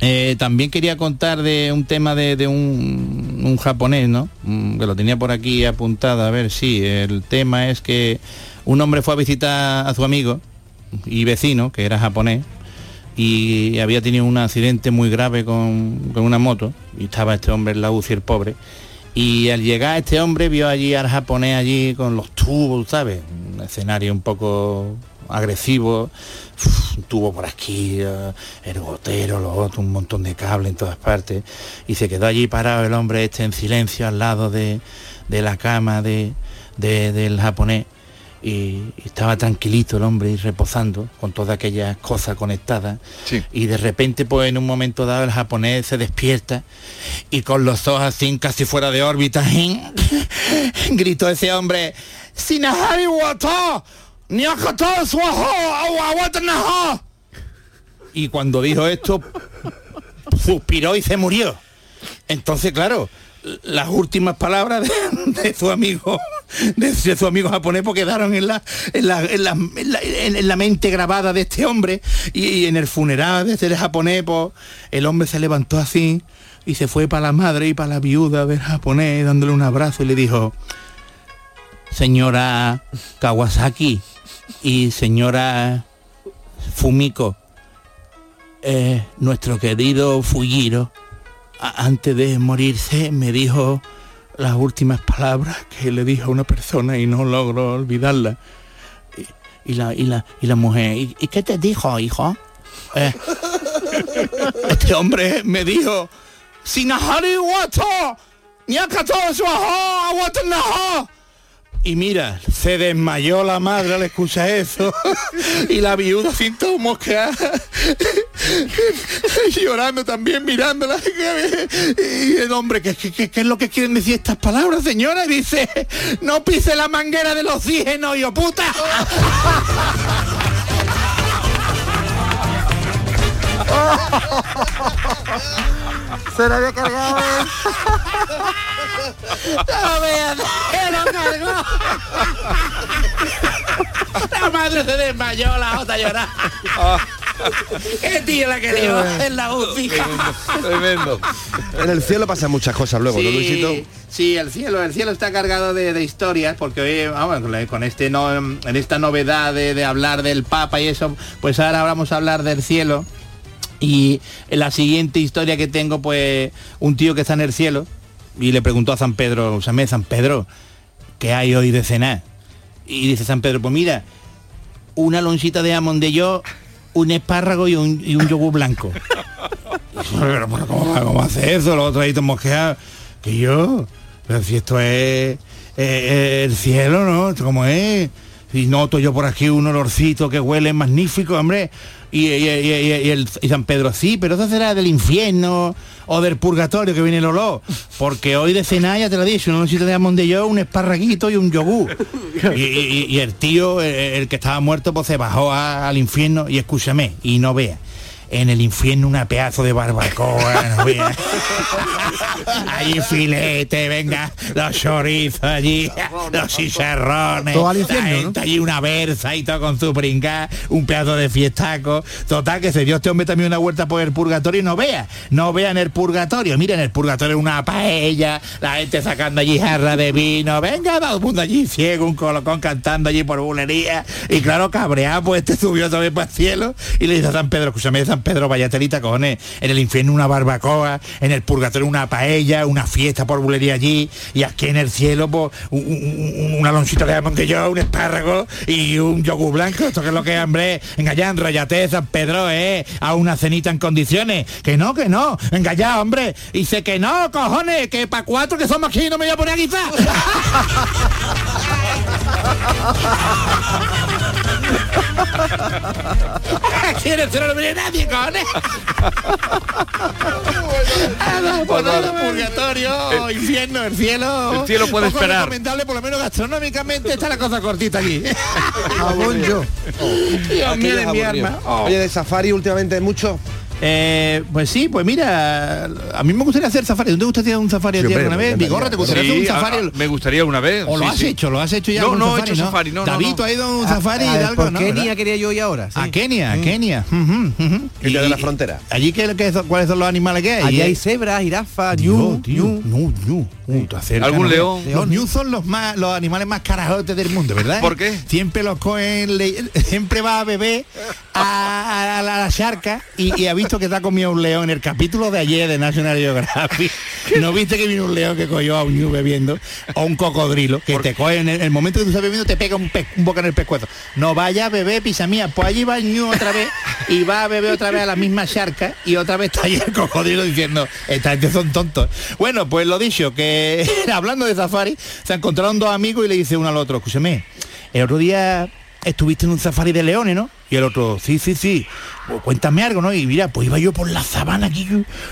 eh, también quería contar de un tema de, un japonés, ¿no? Mm, Que lo tenía por aquí apuntado. A ver, sí, el tema es que un hombre fue a visitar a su amigo y vecino, que era japonés, y había tenido un accidente muy grave con, con una moto, y estaba este hombre en la UCI, el pobre. Y al llegar este hombre vio allí al japonés allí con los tubos, ¿sabes? Un escenario un poco agresivo, uf, tubo por aquí, eh, el gotero, lo otro, un montón de cable en todas partes. Y se quedó allí parado el hombre este en silencio al lado de, de la cama de, de- del japonés. Y, y estaba tranquilito el hombre y reposando con todas aquellas cosas conectadas. Y de repente, pues en un momento dado, el japonés se despierta y con los ojos así casi fuera de órbita, gritó ese hombre, "Sinahari wato, niakato suaho, awawatanaho". Y cuando dijo esto, suspiró y se murió. Entonces, claro, las últimas palabras de, su amigo de, de su amigo japonés porque quedaron en la, en la, en la, en la- en- en la mente grabada de este hombre y, y en el funeral de este japonés pues, el hombre se levantó así y se fue para la madre y para la viuda del japonés dándole un abrazo y le dijo señora Kawasaki y señora Fumiko eh, nuestro querido Fujiro antes de morirse me dijo las últimas palabras que le dijo a una persona y no logro olvidarla. Y, la, y, la, y la mujer, ¿y, qué te dijo, hijo? Eh, este hombre me dijo, Sinahari wato, Nyakato suaho, awatanaho". Y mira, se desmayó la madre al escuchar eso. Y la viuda sin todo mosquear llorando también mirándola. Y el hombre ¿qué, qué, qué- qué es lo que quieren decir estas palabras señora? y dice no pise la manguera del oxígeno yo puta Se le había cargado. No veas, que lo cargó. La madre se desmayó, la otra llorar. ¿Qué tío la que a hacer la UCI? Tremendo. En el cielo pasan muchas cosas luego, ¿no, Luisito? Sí, sí, el cielo, el cielo está cargado de, de historias, porque hoy, vamos, con- con este no, en esta novedad de, de hablar del Papa y eso, pues ahora vamos a hablar del cielo. Y la siguiente historia que tengo, pues, un tío que está en el cielo y le preguntó a San Pedro, San Pedro, ¿qué hay hoy de cenar? Y dice San Pedro, pues mira, una loncita de jamón de yo, un espárrago y un, y un yogur blanco. Pero, pero, ¿cómo, cómo hace eso? Los otros ahí mosqueados. Que yo, pero si esto es eh, eh, el cielo, ¿no? Como es. Y noto yo por aquí un olorcito que huele magnífico, hombre. Y, el, San Pedro, sí, pero eso será del infierno o del purgatorio que viene el olor. Porque hoy de cenar, ya te lo he dicho, una nochita de yo, un esparraguito y un yogur. Y, el tío, el, el que estaba muerto, pues se bajó al infierno y escúchame, y no vea. En el infierno una pedazo de barbacoa, no allí filete, venga, los chorizos allí, los chicharrones, Todo al infierno, la ¿no? allí una berza y todo con su pringá, un pedazo de fiestaco. Total, que se dio este hombre también una vuelta por el purgatorio y no vea, no vea en el purgatorio. Mira, en el purgatorio una paella, la gente sacando allí jarra de vino, venga, todo el mundo allí ciego, un colocón cantando allí por bulería. Y claro, cabreado, pues este subió otra vez para el cielo y le dice a San Pedro, escúchame, San Pedro, vaya telita, cojones, en el infierno una barbacoa, en el purgatorio una paella, una fiesta por bulería allí, y aquí en el cielo, pues, un- un- un- una loncita de jamón de yo, un espárrago y un yogur blanco, esto que es lo que es, hombre, venga ya, enrollate, San Pedro, eh, a una cenita en condiciones, que no, que no, venga ya, hombre, y dice que no, cojones, que para cuatro que somos aquí no me voy a poner a guisar. El cielo no viene nadie. Nada, pues nada, purgatorio, infierno, el cielo. El cielo puede Poco esperar. recomendable, por lo menos gastronómicamente está la cosa cortita aquí. Jabón yo. Dios mío de mi arma. Oh. Oye, de safari últimamente mucho. Eh, pues sí, pues mira, a mí me gustaría hacer safari. ¿No te gustaría un safari a Sí, alguna vez? Vigorra, ¿te gustaría Sí, hacer un safari? a- me gustaría una vez. ¿O lo has hecho? ¿Lo has hecho ya? No, no he hecho safari, no, David. ¿tú has ido a un safari a de algo? por no, Kenia ¿verdad? quería yo ir ahora. A Kenia, a Kenia. El día Y- de la frontera. ¿Allí qué, qué cuáles son los animales que hay? Allí ¿Y hay cebras, jirafas, ñu, ñu. ñu. Uh, ¿Algún león? Los ñu son los más los animales más carajotes del mundo, ¿verdad? ¿Por qué? Siempre los cogen, siempre va a beber a, a la, a la charca y, y ha visto que te ha comido un león en el capítulo de ayer de National Geographic. ¿No viste que vino un león que cogió a un ñu bebiendo? O un cocodrilo que te coge en el, el momento que tú estás bebiendo te pega un, un boca en el pescuezo. No vaya a beber, pisa mía. Pues allí va el ñu otra vez y va a beber otra vez a la misma charca y otra vez está ahí el cocodrilo diciendo, esta gente son tontos. Bueno, pues lo dicho, que hablando de safari, se encontraron dos amigos y le dice uno al otro, escúchame, el otro día estuviste en un safari de leones, ¿no? Y el otro, sí, sí, sí, pues cuéntame algo, ¿no? Y mira, pues iba yo por la sabana aquí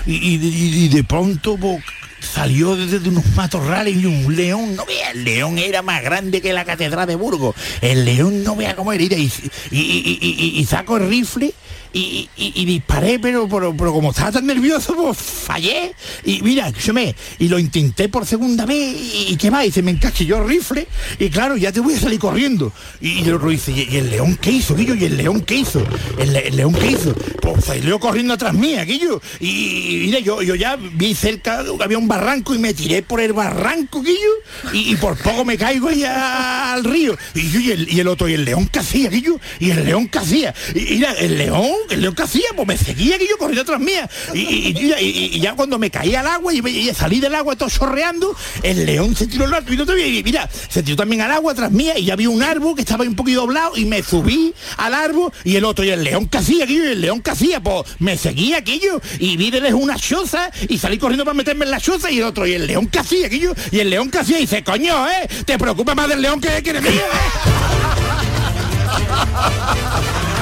y, de pronto pues, salió desde unos matorrales y un león, no vea, el león era más grande que la catedral de Burgos. El león no vea cómo era, y, y, saco el rifle y, disparé, pero, pero, pero como estaba tan nervioso, pues fallé. Y mira, escúchame, y lo intenté por segunda vez, y, qué va, y se me encasquilló el rifle, y claro, ya te voy a salir corriendo. Y, el otro dice, ¿y, el león qué hizo, Guillo? ¿Y qué hizo? ¿El, le- el león qué hizo? Pues salió corriendo atrás mía, Guillo. Y, y mira, yo, yo ya vi cerca, había un barranco y me tiré por el barranco, Guillo, y, y por poco me caigo ahí a- al río. Y, yo, y, el, y el otro, ¿y el león qué hacía, Guillo? ¿Y el león qué hacía? Y, mira, el león, el león qué hacía, pues me seguía, Guillo, corriendo atrás mía. Y, ya cuando me caí al agua y, salí del agua todo chorreando, el león se tiró al lado, y no te y mira, se tiró también al agua atrás mía y ya vi un árbol que estaba un poquito doblado y me subí al árbol y el otro, y el león hacía, Guillo, y el león hacía, pues me seguía aquello y vi de lejos una choza y salí corriendo para meterme en la choza y el otro, y el león hacía, Guillo, y el león hacía, y dice, coño, ¿eh? Te preocupa más del león que, que de mí, ¿eh?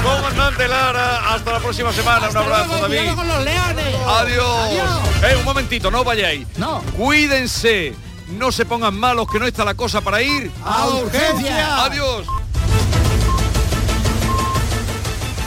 Comandante Lara, hasta la próxima semana. Un abrazo, David. los leones. Adiós. Eh, un momentito, no vayáis. No. Cuídense. No se pongan malos, que no está la cosa para ir. A urgencia. Adiós.